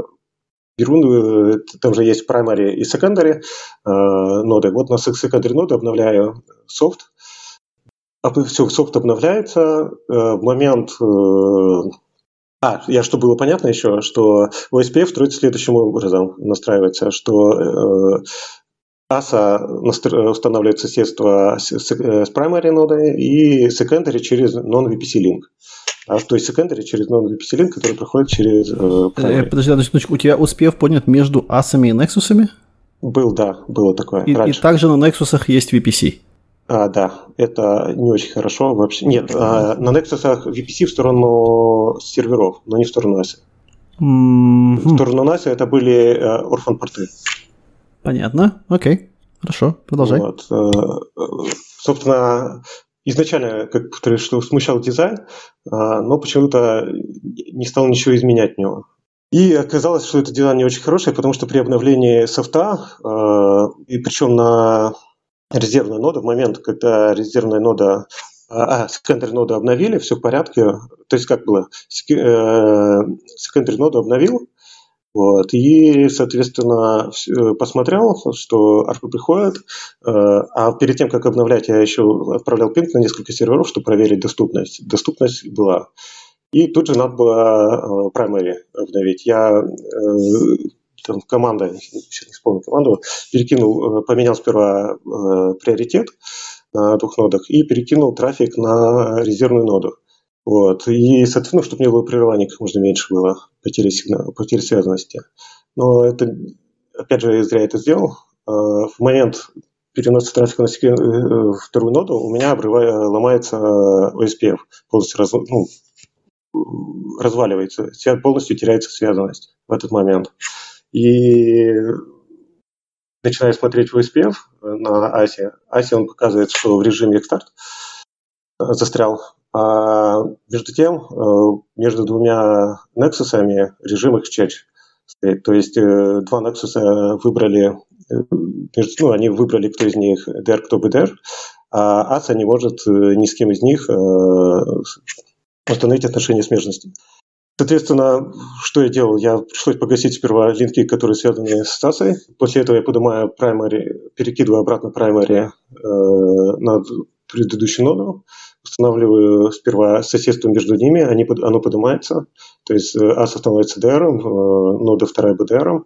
беру, э, там же есть primary и secondary э, ноды. Вот на secondary ноды обновляю софт. Все, софт обновляется. Э, в момент... А, я, что было понятно еще, что OSPF строится следующим образом, настраивается, что ASA устанавливает соседство с, с, с primary нодой и secondary через non-VPC link. А, то есть secondary через non-VPC link, который проходит через... Э, э подожди, одну секундочку, у тебя успев поднят между асами и нексусами? Был, да, было такое. И, и также на Nexus есть VPC. А, да, это не очень хорошо вообще. Нет, а, на Nexus VPC в сторону серверов, но не в сторону ASI. Mm-hmm. В сторону ASI это были э, орфан-порты. Понятно, окей. Хорошо, продолжай. Вот. Э, собственно, изначально как что смущал дизайн, а, но почему-то не стал ничего изменять в него. И оказалось, что это дело не очень хорошее, потому что при обновлении софта, э, и причем на резервную ноду, в момент, когда резервная нода, а, а секондарь ноду обновили, все в порядке. То есть как было? Секондарь ноду обновил, вот, и, соответственно, посмотрел, что арфы приходят, э, а перед тем, как обновлять, я еще отправлял пинг на несколько серверов, чтобы проверить доступность. Доступность была. И тут же надо было э, primary обновить. Я э, там, команда, сейчас не вспомню команду, перекинул, э, поменял сперва приоритет на двух нодах и перекинул трафик на резервную ноду. Вот. И, соответственно, чтобы не было прерываний, как можно меньше было потери, сигнала, потери связанности. Но это, опять же, я зря это сделал. В момент переноса трафика на вторую ноду у меня обрывая, ломается OSPF, полностью раз, ну, разваливается, полностью теряется связанность в этот момент. И начиная смотреть в SPF на ASI, ASI он показывает, что в режиме Xstart застрял, а между тем э, между двумя Nexus режим Exchange стоит. То есть э, два Nexus выбрали, э, ну, они выбрали, кто из них DR, кто BDR, а ASA не может ни с кем из них установить отношения смежности. Соответственно, что я делал? Я пришлось погасить сперва линки, которые связаны с стасой. После этого я поднимаю primary, перекидываю обратно primary э, на предыдущую ноду, устанавливаю сперва соседство между ними, они, оно поднимается, то есть э, становится DR, э, нода вторая BDR,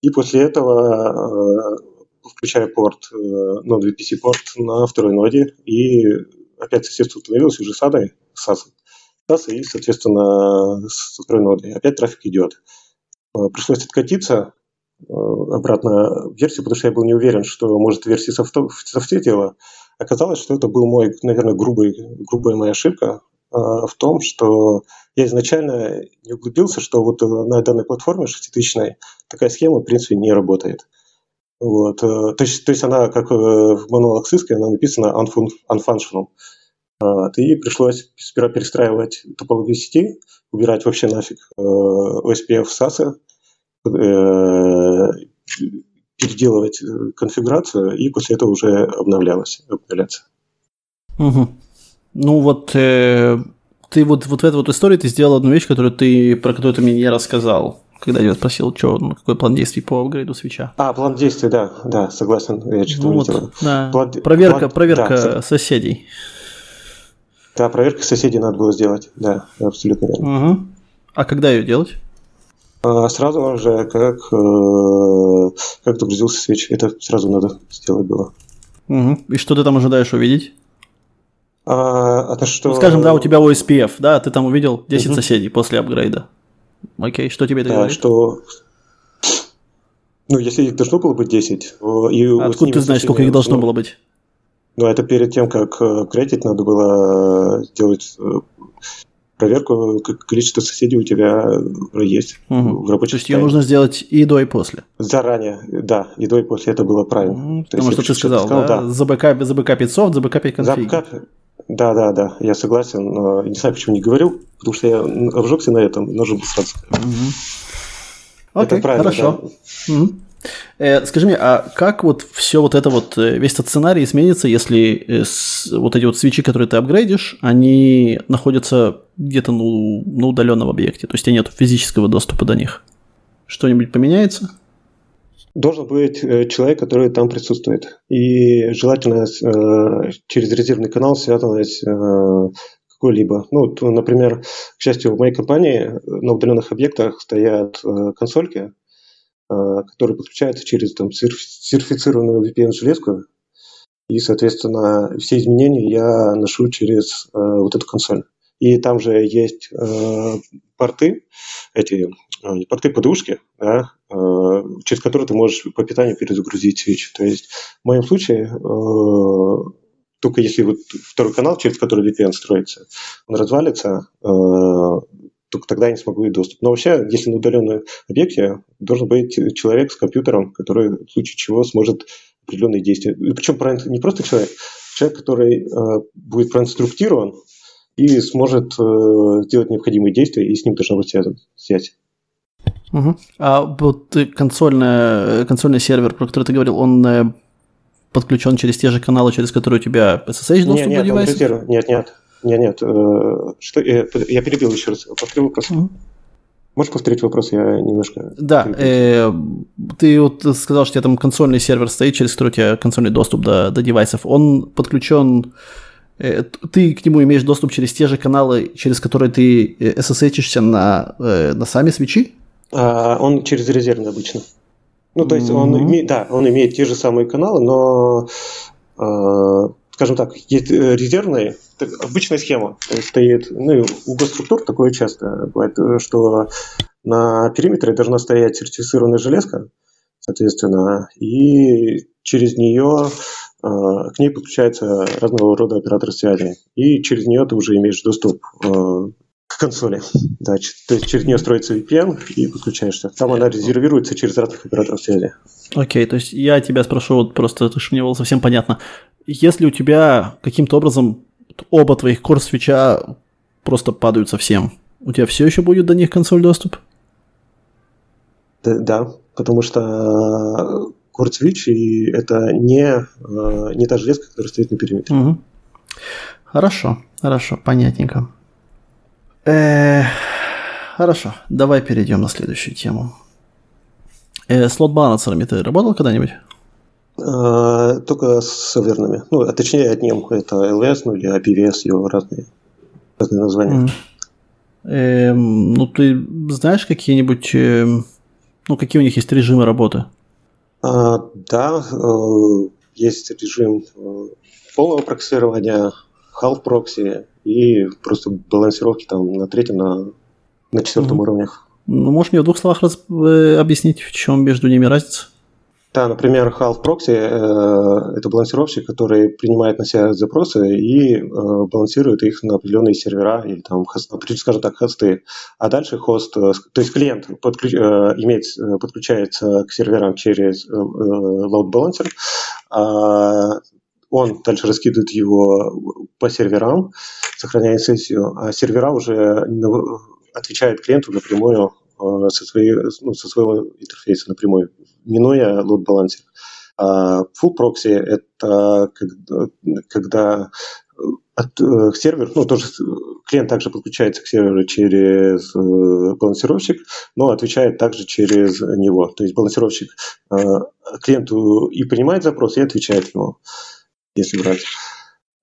и после этого э, включаю порт, ноду VPC порт на второй ноде, и опять соседство установилось уже с ADA, с ASA и, соответственно, с второй нодой. Опять трафик идет. Пришлось откатиться обратно версию, потому что я был не уверен, что может версии софта, в софте дело. Оказалось, что это был мой, наверное, грубый, грубая моя ошибка э, в том, что я изначально не углубился, что вот на данной платформе шеститысячной такая схема, в принципе, не работает. Вот. То, есть, то есть она, как в мануалах Cisco, она написана unfunctional. И пришлось сперва перестраивать топологию сети, убирать вообще нафиг э, OSPF SAS, э, переделывать э, конфигурацию, и после этого уже обновлялось, обновляться. Угу. Ну вот э, ты вот, вот в этой вот истории ты сделал одну вещь, которую ты, про которую ты мне не рассказал когда я спросил, что, ну, какой план действий по апгрейду свеча. А, план действий, да, да, согласен, я что-то ну, вот, да. план, проверка, план, проверка да, соседей. Да, проверка соседей надо было сделать, да, абсолютно верно. Угу. А когда ее делать? А, сразу же, как, э, как догрузился свеч, это сразу надо сделать было. Угу. И что ты там ожидаешь увидеть? А, это что... Ну, скажем, да, у тебя OSPF, да, ты там увидел 10 угу. соседей после апгрейда. Окей, что тебе это да, говорит? что... Ну, если их должно было быть 10... И а откуда ты знаешь, сколько их должно было быть? Ну, это перед тем, как кредит, надо было сделать э, проверку, как количество соседей у тебя есть угу. в рабочем То есть ее нужно сделать и до, и после? Заранее, да, и до, и после это было правильно. Угу, потому что ты сказал, сказал, да? да. Забэкапить, забэкапить софт, забэкапить конфиг. Забэкап... Да, да, да, я согласен. Но не знаю, почему не говорил, потому что я обжегся на этом, было сразу. Угу. Окей, это правильно, хорошо. Да. Угу. Э, скажи мне, а как вот все вот это вот, э, весь этот сценарий изменится, если э, вот эти вот свечи, которые ты апгрейдишь, они находятся где-то ну, на удаленном объекте, то есть у тебя нет физического доступа до них? Что-нибудь поменяется? Должен быть человек, который там присутствует. И желательно через резервный канал связанный с какой-либо. Ну, например, к счастью, в моей компании на удаленных объектах стоят консольки, Э, который подключается через там, сертифицированную VPN-железку, и, соответственно, все изменения я ношу через э, вот эту консоль. И там же есть э, порты, эти э, порты подушки, да, э, через которые ты можешь по питанию перезагрузить свечи. То есть в моем случае э, только если вот второй канал, через который VPN строится, он развалится, э, только тогда я не смогу иметь доступ. Но вообще, если на удаленном объекте, должен быть человек с компьютером, который в случае чего сможет определенные действия. И причем не просто человек, человек, который э, будет проинструктирован и сможет э, сделать необходимые действия, и с ним должна быть связана связь. Угу. А вот консольная, консольный сервер, про который ты говорил, он э, подключен через те же каналы, через которые у тебя SSH доступ нет, нет, до девайса? Резерв. Нет, нет, нет, нет. Что, я перебил еще раз. Повтори вопрос. Угу. Можешь повторить вопрос? Я немножко... Да, э, ты вот сказал, что у тебя там консольный сервер стоит, через который у тебя консольный доступ до, до девайсов. Он подключен Э, ты к нему имеешь доступ через те же каналы, через которые ты SSH-ишься э, на, э, на сами свечи? А, он через резервный обычно. Ну, то есть mm-hmm. он имеет, да, он имеет те же самые каналы, но, э, скажем так, есть резервные, обычная схема стоит, ну, у госструктур такое часто бывает, что на периметре должна стоять сертифицированная железка, соответственно, и через нее а, к ней подключается разного рода оператор связи, и через нее ты уже имеешь доступ а, к консоли. Да, то есть через нее строится VPN и подключаешься. Там она резервируется через разных операторов связи. Окей, okay, то есть я тебя спрошу, вот просто, чтобы мне было совсем понятно. Если у тебя каким-то образом оба твоих кор-свеча просто падают совсем, у тебя все еще будет до них консоль доступ? Да, да потому что Core Switch, и это не, э, не та железка, которая стоит на периметре. Угу. Хорошо, хорошо, понятненько. Э, хорошо, давай перейдем на следующую тему. Э, с лот-балансерами ты работал когда-нибудь? Э, только с серверными. Ну, а точнее одним. Это LS, ну или APVS, его разные, разные названия. Mm. Э, ну, ты знаешь какие-нибудь... Э, ну, какие у них есть режимы работы? А, да, э, есть режим э, полного проксирования, half прокси и просто балансировки там на третьем, на, на четвертом mm-hmm. уровнях. Ну, можешь мне в двух словах раз, э, объяснить, в чем между ними разница? Да, например, Half Proxy э, это балансировщик, который принимает на себя запросы и э, балансирует их на определенные сервера или там, скажем так, хосты. А дальше хост, э, то есть клиент подключ, э, имеет, э, подключается к серверам через э, load balancer, а он дальше раскидывает его по серверам, сохраняя сессию, а сервера уже отвечают клиенту напрямую Э, со, своей, ну, со своего интерфейса напрямую, минуя load балансер. А full proxy – это когда, э, от, э, сервер, ну, тоже клиент также подключается к серверу через э, балансировщик, но отвечает также через него. То есть балансировщик э, клиенту и принимает запрос, и отвечает ему, если брать.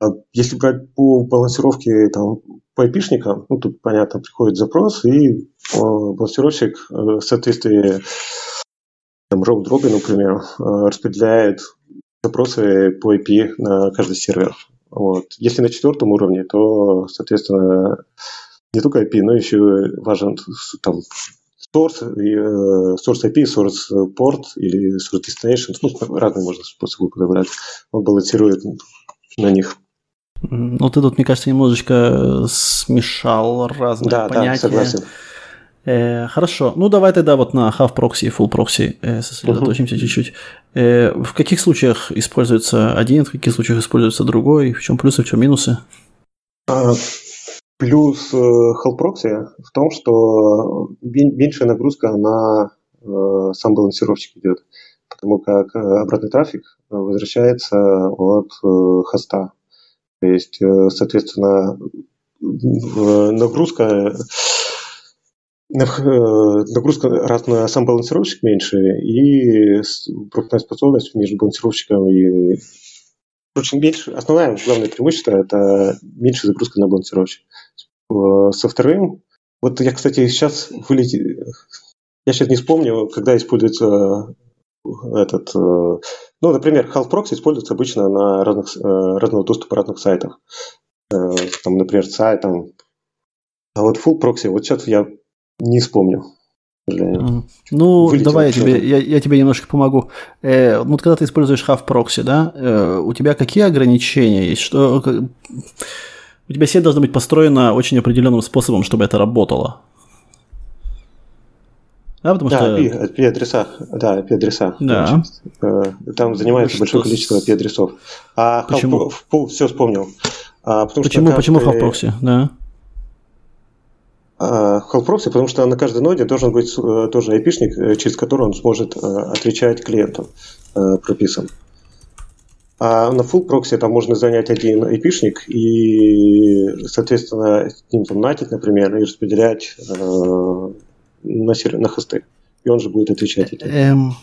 А если брать по балансировке там, по IP-шникам, ну, тут, понятно, приходит запрос, и балансировщик э, в соответствии там, round robin, например, э, распределяет запросы по IP на каждый сервер. Вот. Если на четвертом уровне, то, соответственно, не только IP, но еще важен там, source, э, source IP, source port или source destination. Ну, разные можно способы подобрать. Он балансирует на них. Ну, ты тут, мне кажется, немножечко смешал разные да, понятия. Да, согласен. Э, хорошо. Ну, давай тогда вот на half proxy и full proxy э, сосредоточимся uh-huh. чуть-чуть. Э, в каких случаях используется один, в каких случаях используется другой? В чем плюсы, в чем минусы? А, плюс э, half proxy в том, что меньшая нагрузка на э, сам балансировщик идет, потому как э, обратный трафик возвращается от э, хоста. То есть, э, соответственно, нагрузка нагрузка раз на сам балансировщик меньше, и пропускная способность между балансировщиком и... Короче, меньше, основное, главное преимущество – это меньше загрузка на балансировщик. Со вторым, вот я, кстати, сейчас вылетел, я сейчас не вспомню, когда используется этот, ну, например, Half Proxy используется обычно на разных, разного доступа разных сайтов. Там, например, сайт, там, а вот Full Proxy, вот сейчас я не вспомню. Ну, Вылетел давай я тебе, я, я тебе немножко помогу. Э, ну, когда ты используешь half proxy, да, э, у тебя какие ограничения есть? Что, как, у тебя сеть должна быть построена очень определенным способом, чтобы это работало. Да, потому да, что... IP-адреса. Да, IP-адреса. Да. Э, там занимается что большое количество IP-адресов. А почему? Half, все вспомнил. А, потому почему, что почему half proxy? Да. А, Hall Proxy, потому что на каждой ноде должен быть э, тоже IP-шник, э, через который он сможет э, отвечать клиенту прописан. А на full прокси там можно занять один IP-шник и, соответственно, с ним там натить, например, и распределять э, на, сервер, на хосты. И он же будет отвечать этим. Эм,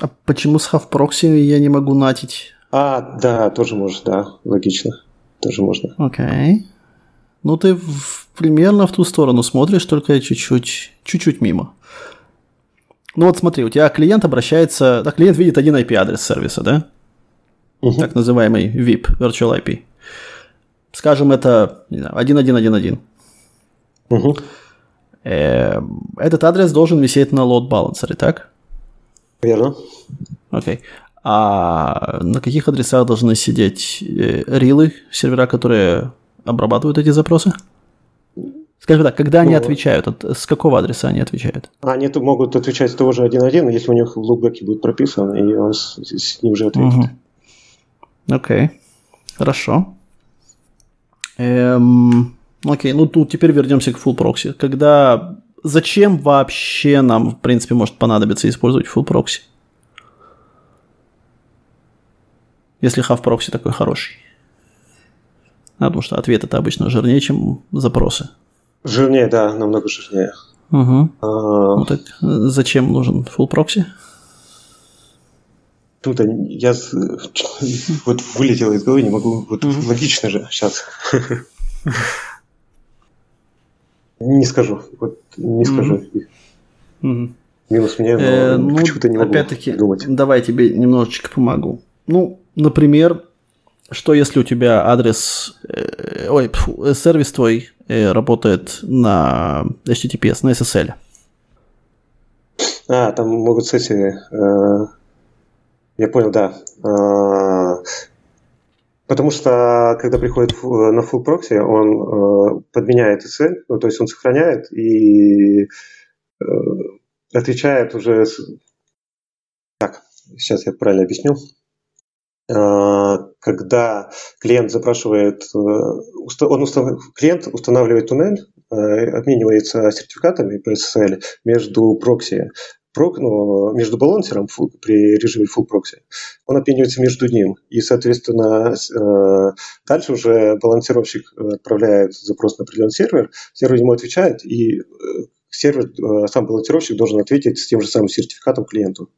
а почему с half proxy я не могу натить? А, да, тоже может, да, логично. Тоже можно. Окей. Okay. Ну, ты в, примерно в ту сторону смотришь, только чуть-чуть, чуть-чуть мимо. Ну вот смотри, у тебя клиент обращается, да, клиент видит один IP-адрес сервиса, да? Угу. Так называемый VIP, Virtual IP. Скажем, это не знаю, 1111. Угу. Э, этот адрес должен висеть на load балансере, так? Верно. Окей. А на каких адресах должны сидеть э, рилы, сервера, которые обрабатывают эти запросы? Скажем так, когда они ну, отвечают, от, с какого адреса они отвечают? Они могут отвечать с того же 1.1, если у них в лукбеке будет прописан, и он с, с ним же ответит. Угу. Окей, okay. хорошо. Эм, окей, ну тут теперь вернемся к full proxy. Когда, зачем вообще нам, в принципе, может понадобиться использовать full proxy? Если half proxy такой хороший. А, потому что ответ это обычно жирнее, чем запросы. Жирнее, да, намного жирнее. Угу. А... Ну, так зачем нужен full proxy? Тут я вот вылетел из головы, не могу. Вот mm логично же сейчас. Не скажу. Вот не скажу. Минус мне, но э, ну, почему-то не могу опять-таки, думать. Давай тебе немножечко помогу. Ну, например, что если у тебя адрес, э, ой, фу, сервис твой э, работает на HTTPS, на SSL? А, там могут сессии э, я понял, да. А, потому что, когда приходит на full proxy, он э, подменяет SSL, ну, то есть он сохраняет и э, отвечает уже... Так, сейчас я правильно объясню. А, когда клиент запрашивает, э, он установ, клиент устанавливает туннель, обменивается сертификатами по SSL между прокси прок, ну, между балансером при режиме full proxy, он обменивается между ним. И, соответственно, э, дальше уже балансировщик отправляет запрос на определенный сервер, сервер ему отвечает, и э, сервер, э, сам балансировщик должен ответить с тем же самым сертификатом клиенту,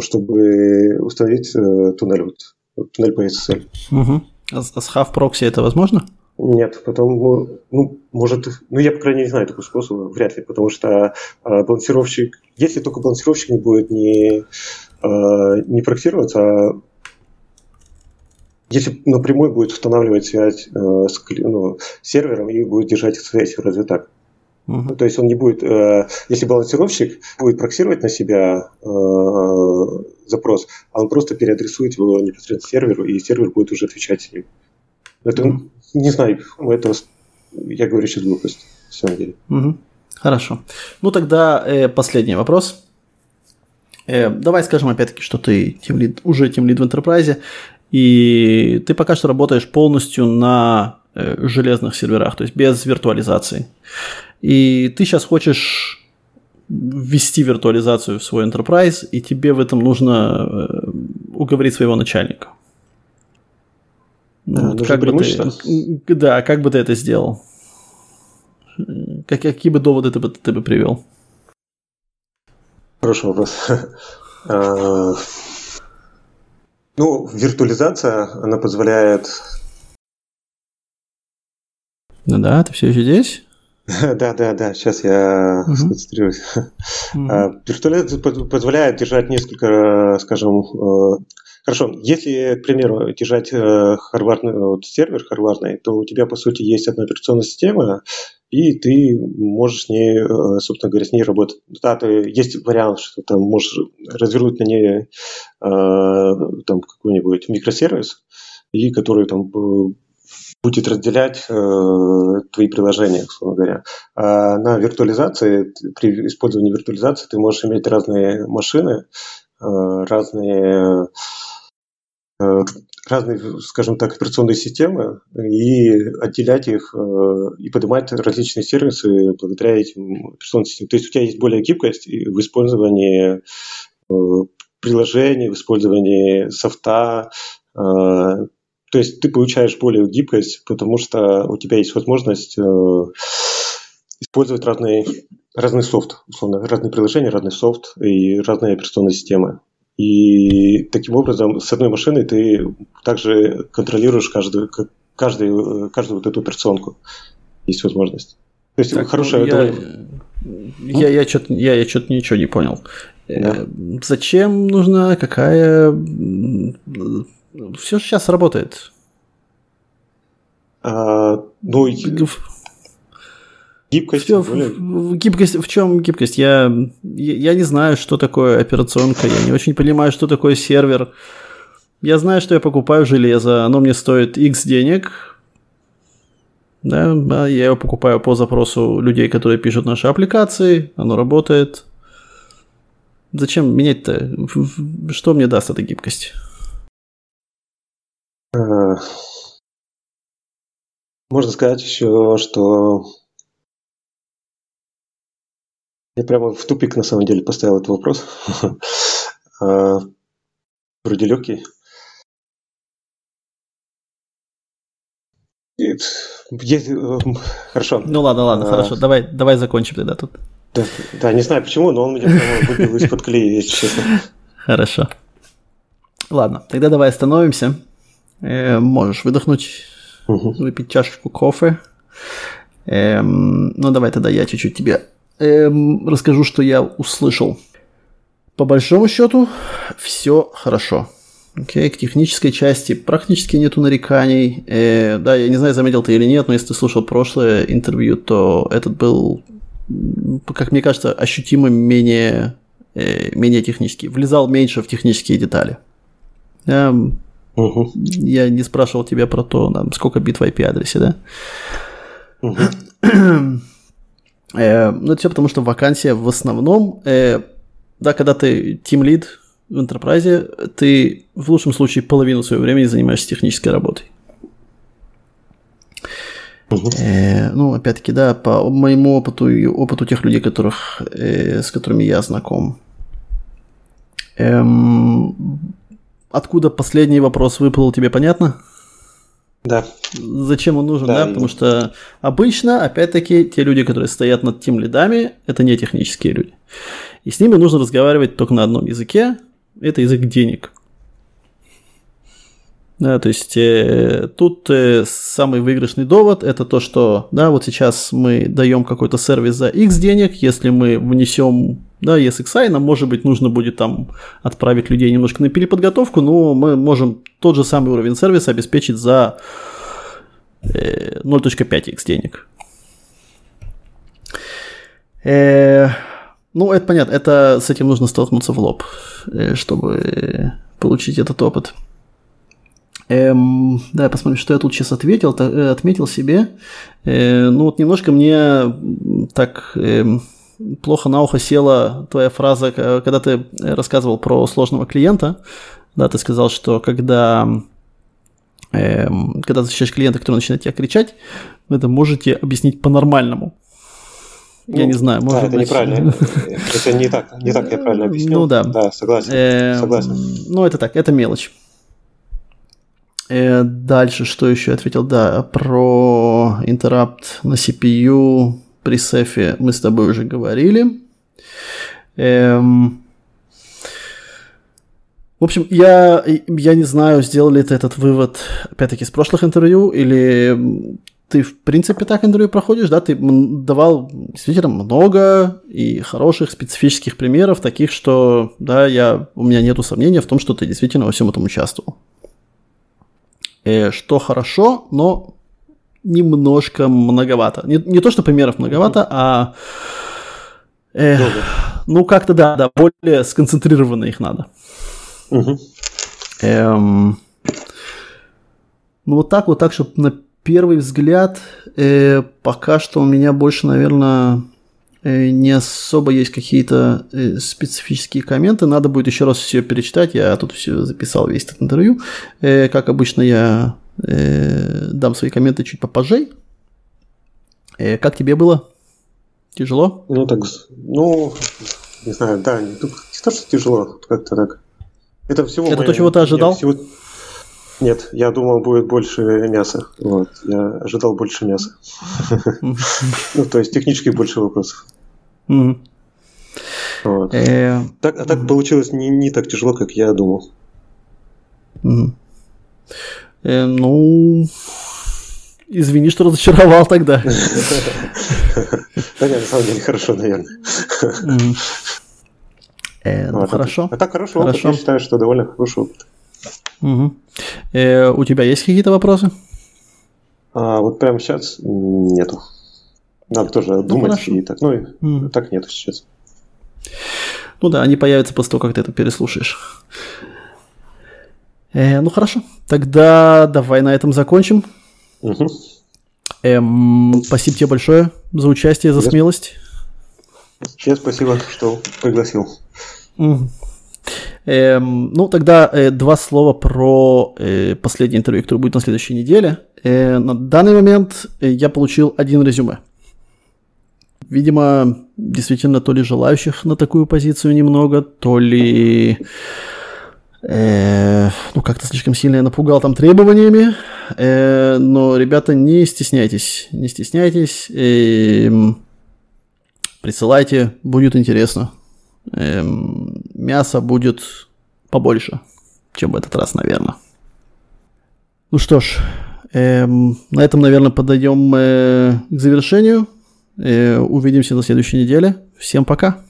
чтобы установить туннель, вот, туннель по SSL. Угу. А с proxy это возможно? Нет, потому, ну, может, ну, я, по крайней мере, не знаю такого способа, вряд ли, потому что э, балансировщик, если только балансировщик не будет не, э, не проксироваться, а если напрямую будет устанавливать связь э, с ну, сервером и будет держать связь, разве так? Uh-huh. То есть он не будет, э, если балансировщик будет проксировать на себя э, запрос, а он просто переадресует его непосредственно серверу, и сервер будет уже отвечать с ним. Это uh-huh. Не знаю, это я говорю сейчас глупость, на самом деле. Угу. Хорошо. Ну тогда э, последний вопрос. Э, давай скажем опять-таки, что ты тем лид, уже тем лид в Enterprise, и ты пока что работаешь полностью на э, железных серверах, то есть без виртуализации. И ты сейчас хочешь ввести виртуализацию в свой Enterprise, и тебе в этом нужно э, уговорить своего начальника. Ну, вот, как бы ты, да, как бы ты это сделал? Как, какие бы доводы ты бы, ты бы привел? Хороший вопрос. А, ну, виртуализация, она позволяет... Ну да, ты все еще здесь? Да, да, да, сейчас я uh сконцентрируюсь. uh Виртуализация позволяет держать несколько, скажем, э, Хорошо, если, к примеру, держать э, харвардный, вот, сервер харвардный, то у тебя, по сути, есть одна операционная система, и ты можешь с ней, э, собственно говоря, с ней работать. Да, ты, есть вариант, что там можешь развернуть на ней там какой-нибудь микросервис, и который там будет разделять э, твои приложения, условно говоря. А на виртуализации, при использовании виртуализации ты можешь иметь разные машины, э, разные разные, скажем так, операционные системы и отделять их и поднимать различные сервисы благодаря этим операционным системам. То есть у тебя есть более гибкость в использовании приложений, в использовании софта, то есть ты получаешь более гибкость, потому что у тебя есть возможность э, использовать разные, разный софт, условно, разные приложения, разный софт и разные операционные системы. И таким образом с одной машины ты также контролируешь каждую, каждую, каждую вот эту операционку. Есть возможность. То есть так, хорошая... Ну, я, давай... я, я, что-то, я, я что-то ничего не понял. Да. Э, зачем нужна какая все сейчас работает. А, ну, гибкость. Все, в, гибкость. В чем гибкость? Я, я, я не знаю, что такое операционка. Я не очень понимаю, что такое сервер. Я знаю, что я покупаю железо. Оно мне стоит X денег. Да, да, я его покупаю по запросу людей, которые пишут наши аппликации. Оно работает. Зачем менять-то? Что мне даст эта гибкость? Э, можно сказать еще, что я прямо в тупик на самом деле поставил этот вопрос. Э, вроде легкий. Э, хорошо. Ну ладно, ладно, хорошо. Давай, давай закончим тогда тут. Да, да, не знаю почему, но он меня выбил из-под клея, если честно. Хорошо. Ладно, тогда давай остановимся. Э, можешь выдохнуть, угу. выпить чашечку кофе. Эм, ну, давай тогда я чуть-чуть тебе эм, расскажу, что я услышал. По большому счету, все хорошо. Окей, okay, к технической части практически нету нареканий. Э, да, я не знаю, заметил ты или нет, но если ты слушал прошлое интервью, то этот был, как мне кажется, ощутимо менее, э, менее технический. Влезал меньше в технические детали. Эм, Угу. Я не спрашивал тебя про то, там, сколько бит в IP-адресе, да? Угу. э, ну, это все потому, что вакансия в основном, э, да, когда ты team lead в enterprise, ты в лучшем случае половину своего времени занимаешься технической работой. Угу. Э, ну, опять-таки, да, по моему опыту и опыту тех людей, которых, э, с которыми я знаком. Эм, откуда последний вопрос выплыл, тебе понятно? Да. Зачем он нужен, да? да? Потому что обычно, опять-таки, те люди, которые стоят над тем лидами, это не технические люди. И с ними нужно разговаривать только на одном языке, это язык денег. Да, то есть э, тут э, самый выигрышный довод это то, что да, вот сейчас мы даем какой-то сервис за X денег, если мы внесем да, ESXi, нам, может быть, нужно будет там отправить людей немножко на переподготовку, но мы можем тот же самый уровень сервиса обеспечить за э, 0.5x денег. Э, ну, это понятно, это с этим нужно столкнуться в лоб, э, чтобы получить этот опыт. Эм, да, посмотрим, что я тут сейчас ответил, э, отметил себе. Э, ну вот немножко мне так э, плохо на ухо села твоя фраза, когда ты рассказывал про сложного клиента. Да, ты сказал, что когда, э, когда встречаешь клиента, который начинает тебя кричать, вы это можете объяснить по-нормальному. Я ну, не знаю, может да, это быть... неправильно. Это не так, не так я правильно объяснил. Ну да. Да, согласен. Эм, согласен. Ну это так, это мелочь. Э, дальше, что еще ответил? Да, про интерапт на CPU при сефе мы с тобой уже говорили. Эм... В общем, я, я не знаю, сделал ли ты этот вывод, опять-таки, с прошлых интервью, или ты, в принципе, так интервью проходишь, да, ты давал действительно много и хороших специфических примеров, таких, что, да, я, у меня нету сомнения в том, что ты действительно во всем этом участвовал э, что хорошо, но немножко многовато. Не, не то, что примеров многовато, а э, ну как-то да, да, более сконцентрированно их надо. Угу. Эм, ну вот так вот, так, чтобы на первый взгляд, э, пока что у меня больше, наверное, э, не особо есть какие-то э, специфические комменты. Надо будет еще раз все перечитать. Я тут все записал весь этот интервью. Э, как обычно, я дам свои комменты чуть попозже. Как тебе было? Тяжело? Ну, так, ну, не знаю, да, не, то, что тяжело, как-то так. Это всего... Это моя, то, чего ты ожидал? Всего... Нет, я думал, будет больше мяса. Вот, я ожидал больше мяса. Ну, то есть технически больше вопросов. Вот. Э, так, а так получилось не, не так тяжело, как я думал. Э, ну, извини, что разочаровал тогда. Да нет, на самом деле хорошо, наверное. Э, ну, хорошо. А так хорошо, я считаю, что довольно хороший опыт. У тебя есть какие-то вопросы? А, вот прямо сейчас нету. Надо тоже ну, думать хорошо. и так. Ну, mm. так нету сейчас. Ну да, они появятся после того, как ты это переслушаешь. Э, ну хорошо. Тогда давай на этом закончим. Угу. Эм, спасибо тебе большое за участие, за смелость. Тебе спасибо, что пригласил. Угу. Эм, ну, тогда э, два слова про э, последнее интервью, которое будет на следующей неделе. Э, на данный момент э, я получил один резюме. Видимо, действительно, то ли желающих на такую позицию немного, то ли ну, как-то слишком сильно я напугал там требованиями. Э, но, ребята, не стесняйтесь, не стесняйтесь. Э, присылайте, будет интересно. Э, мяса будет побольше, чем в этот раз, наверное. Ну что ж, э, на этом, наверное, подойдем э, к завершению. Э, увидимся на следующей неделе. Всем пока.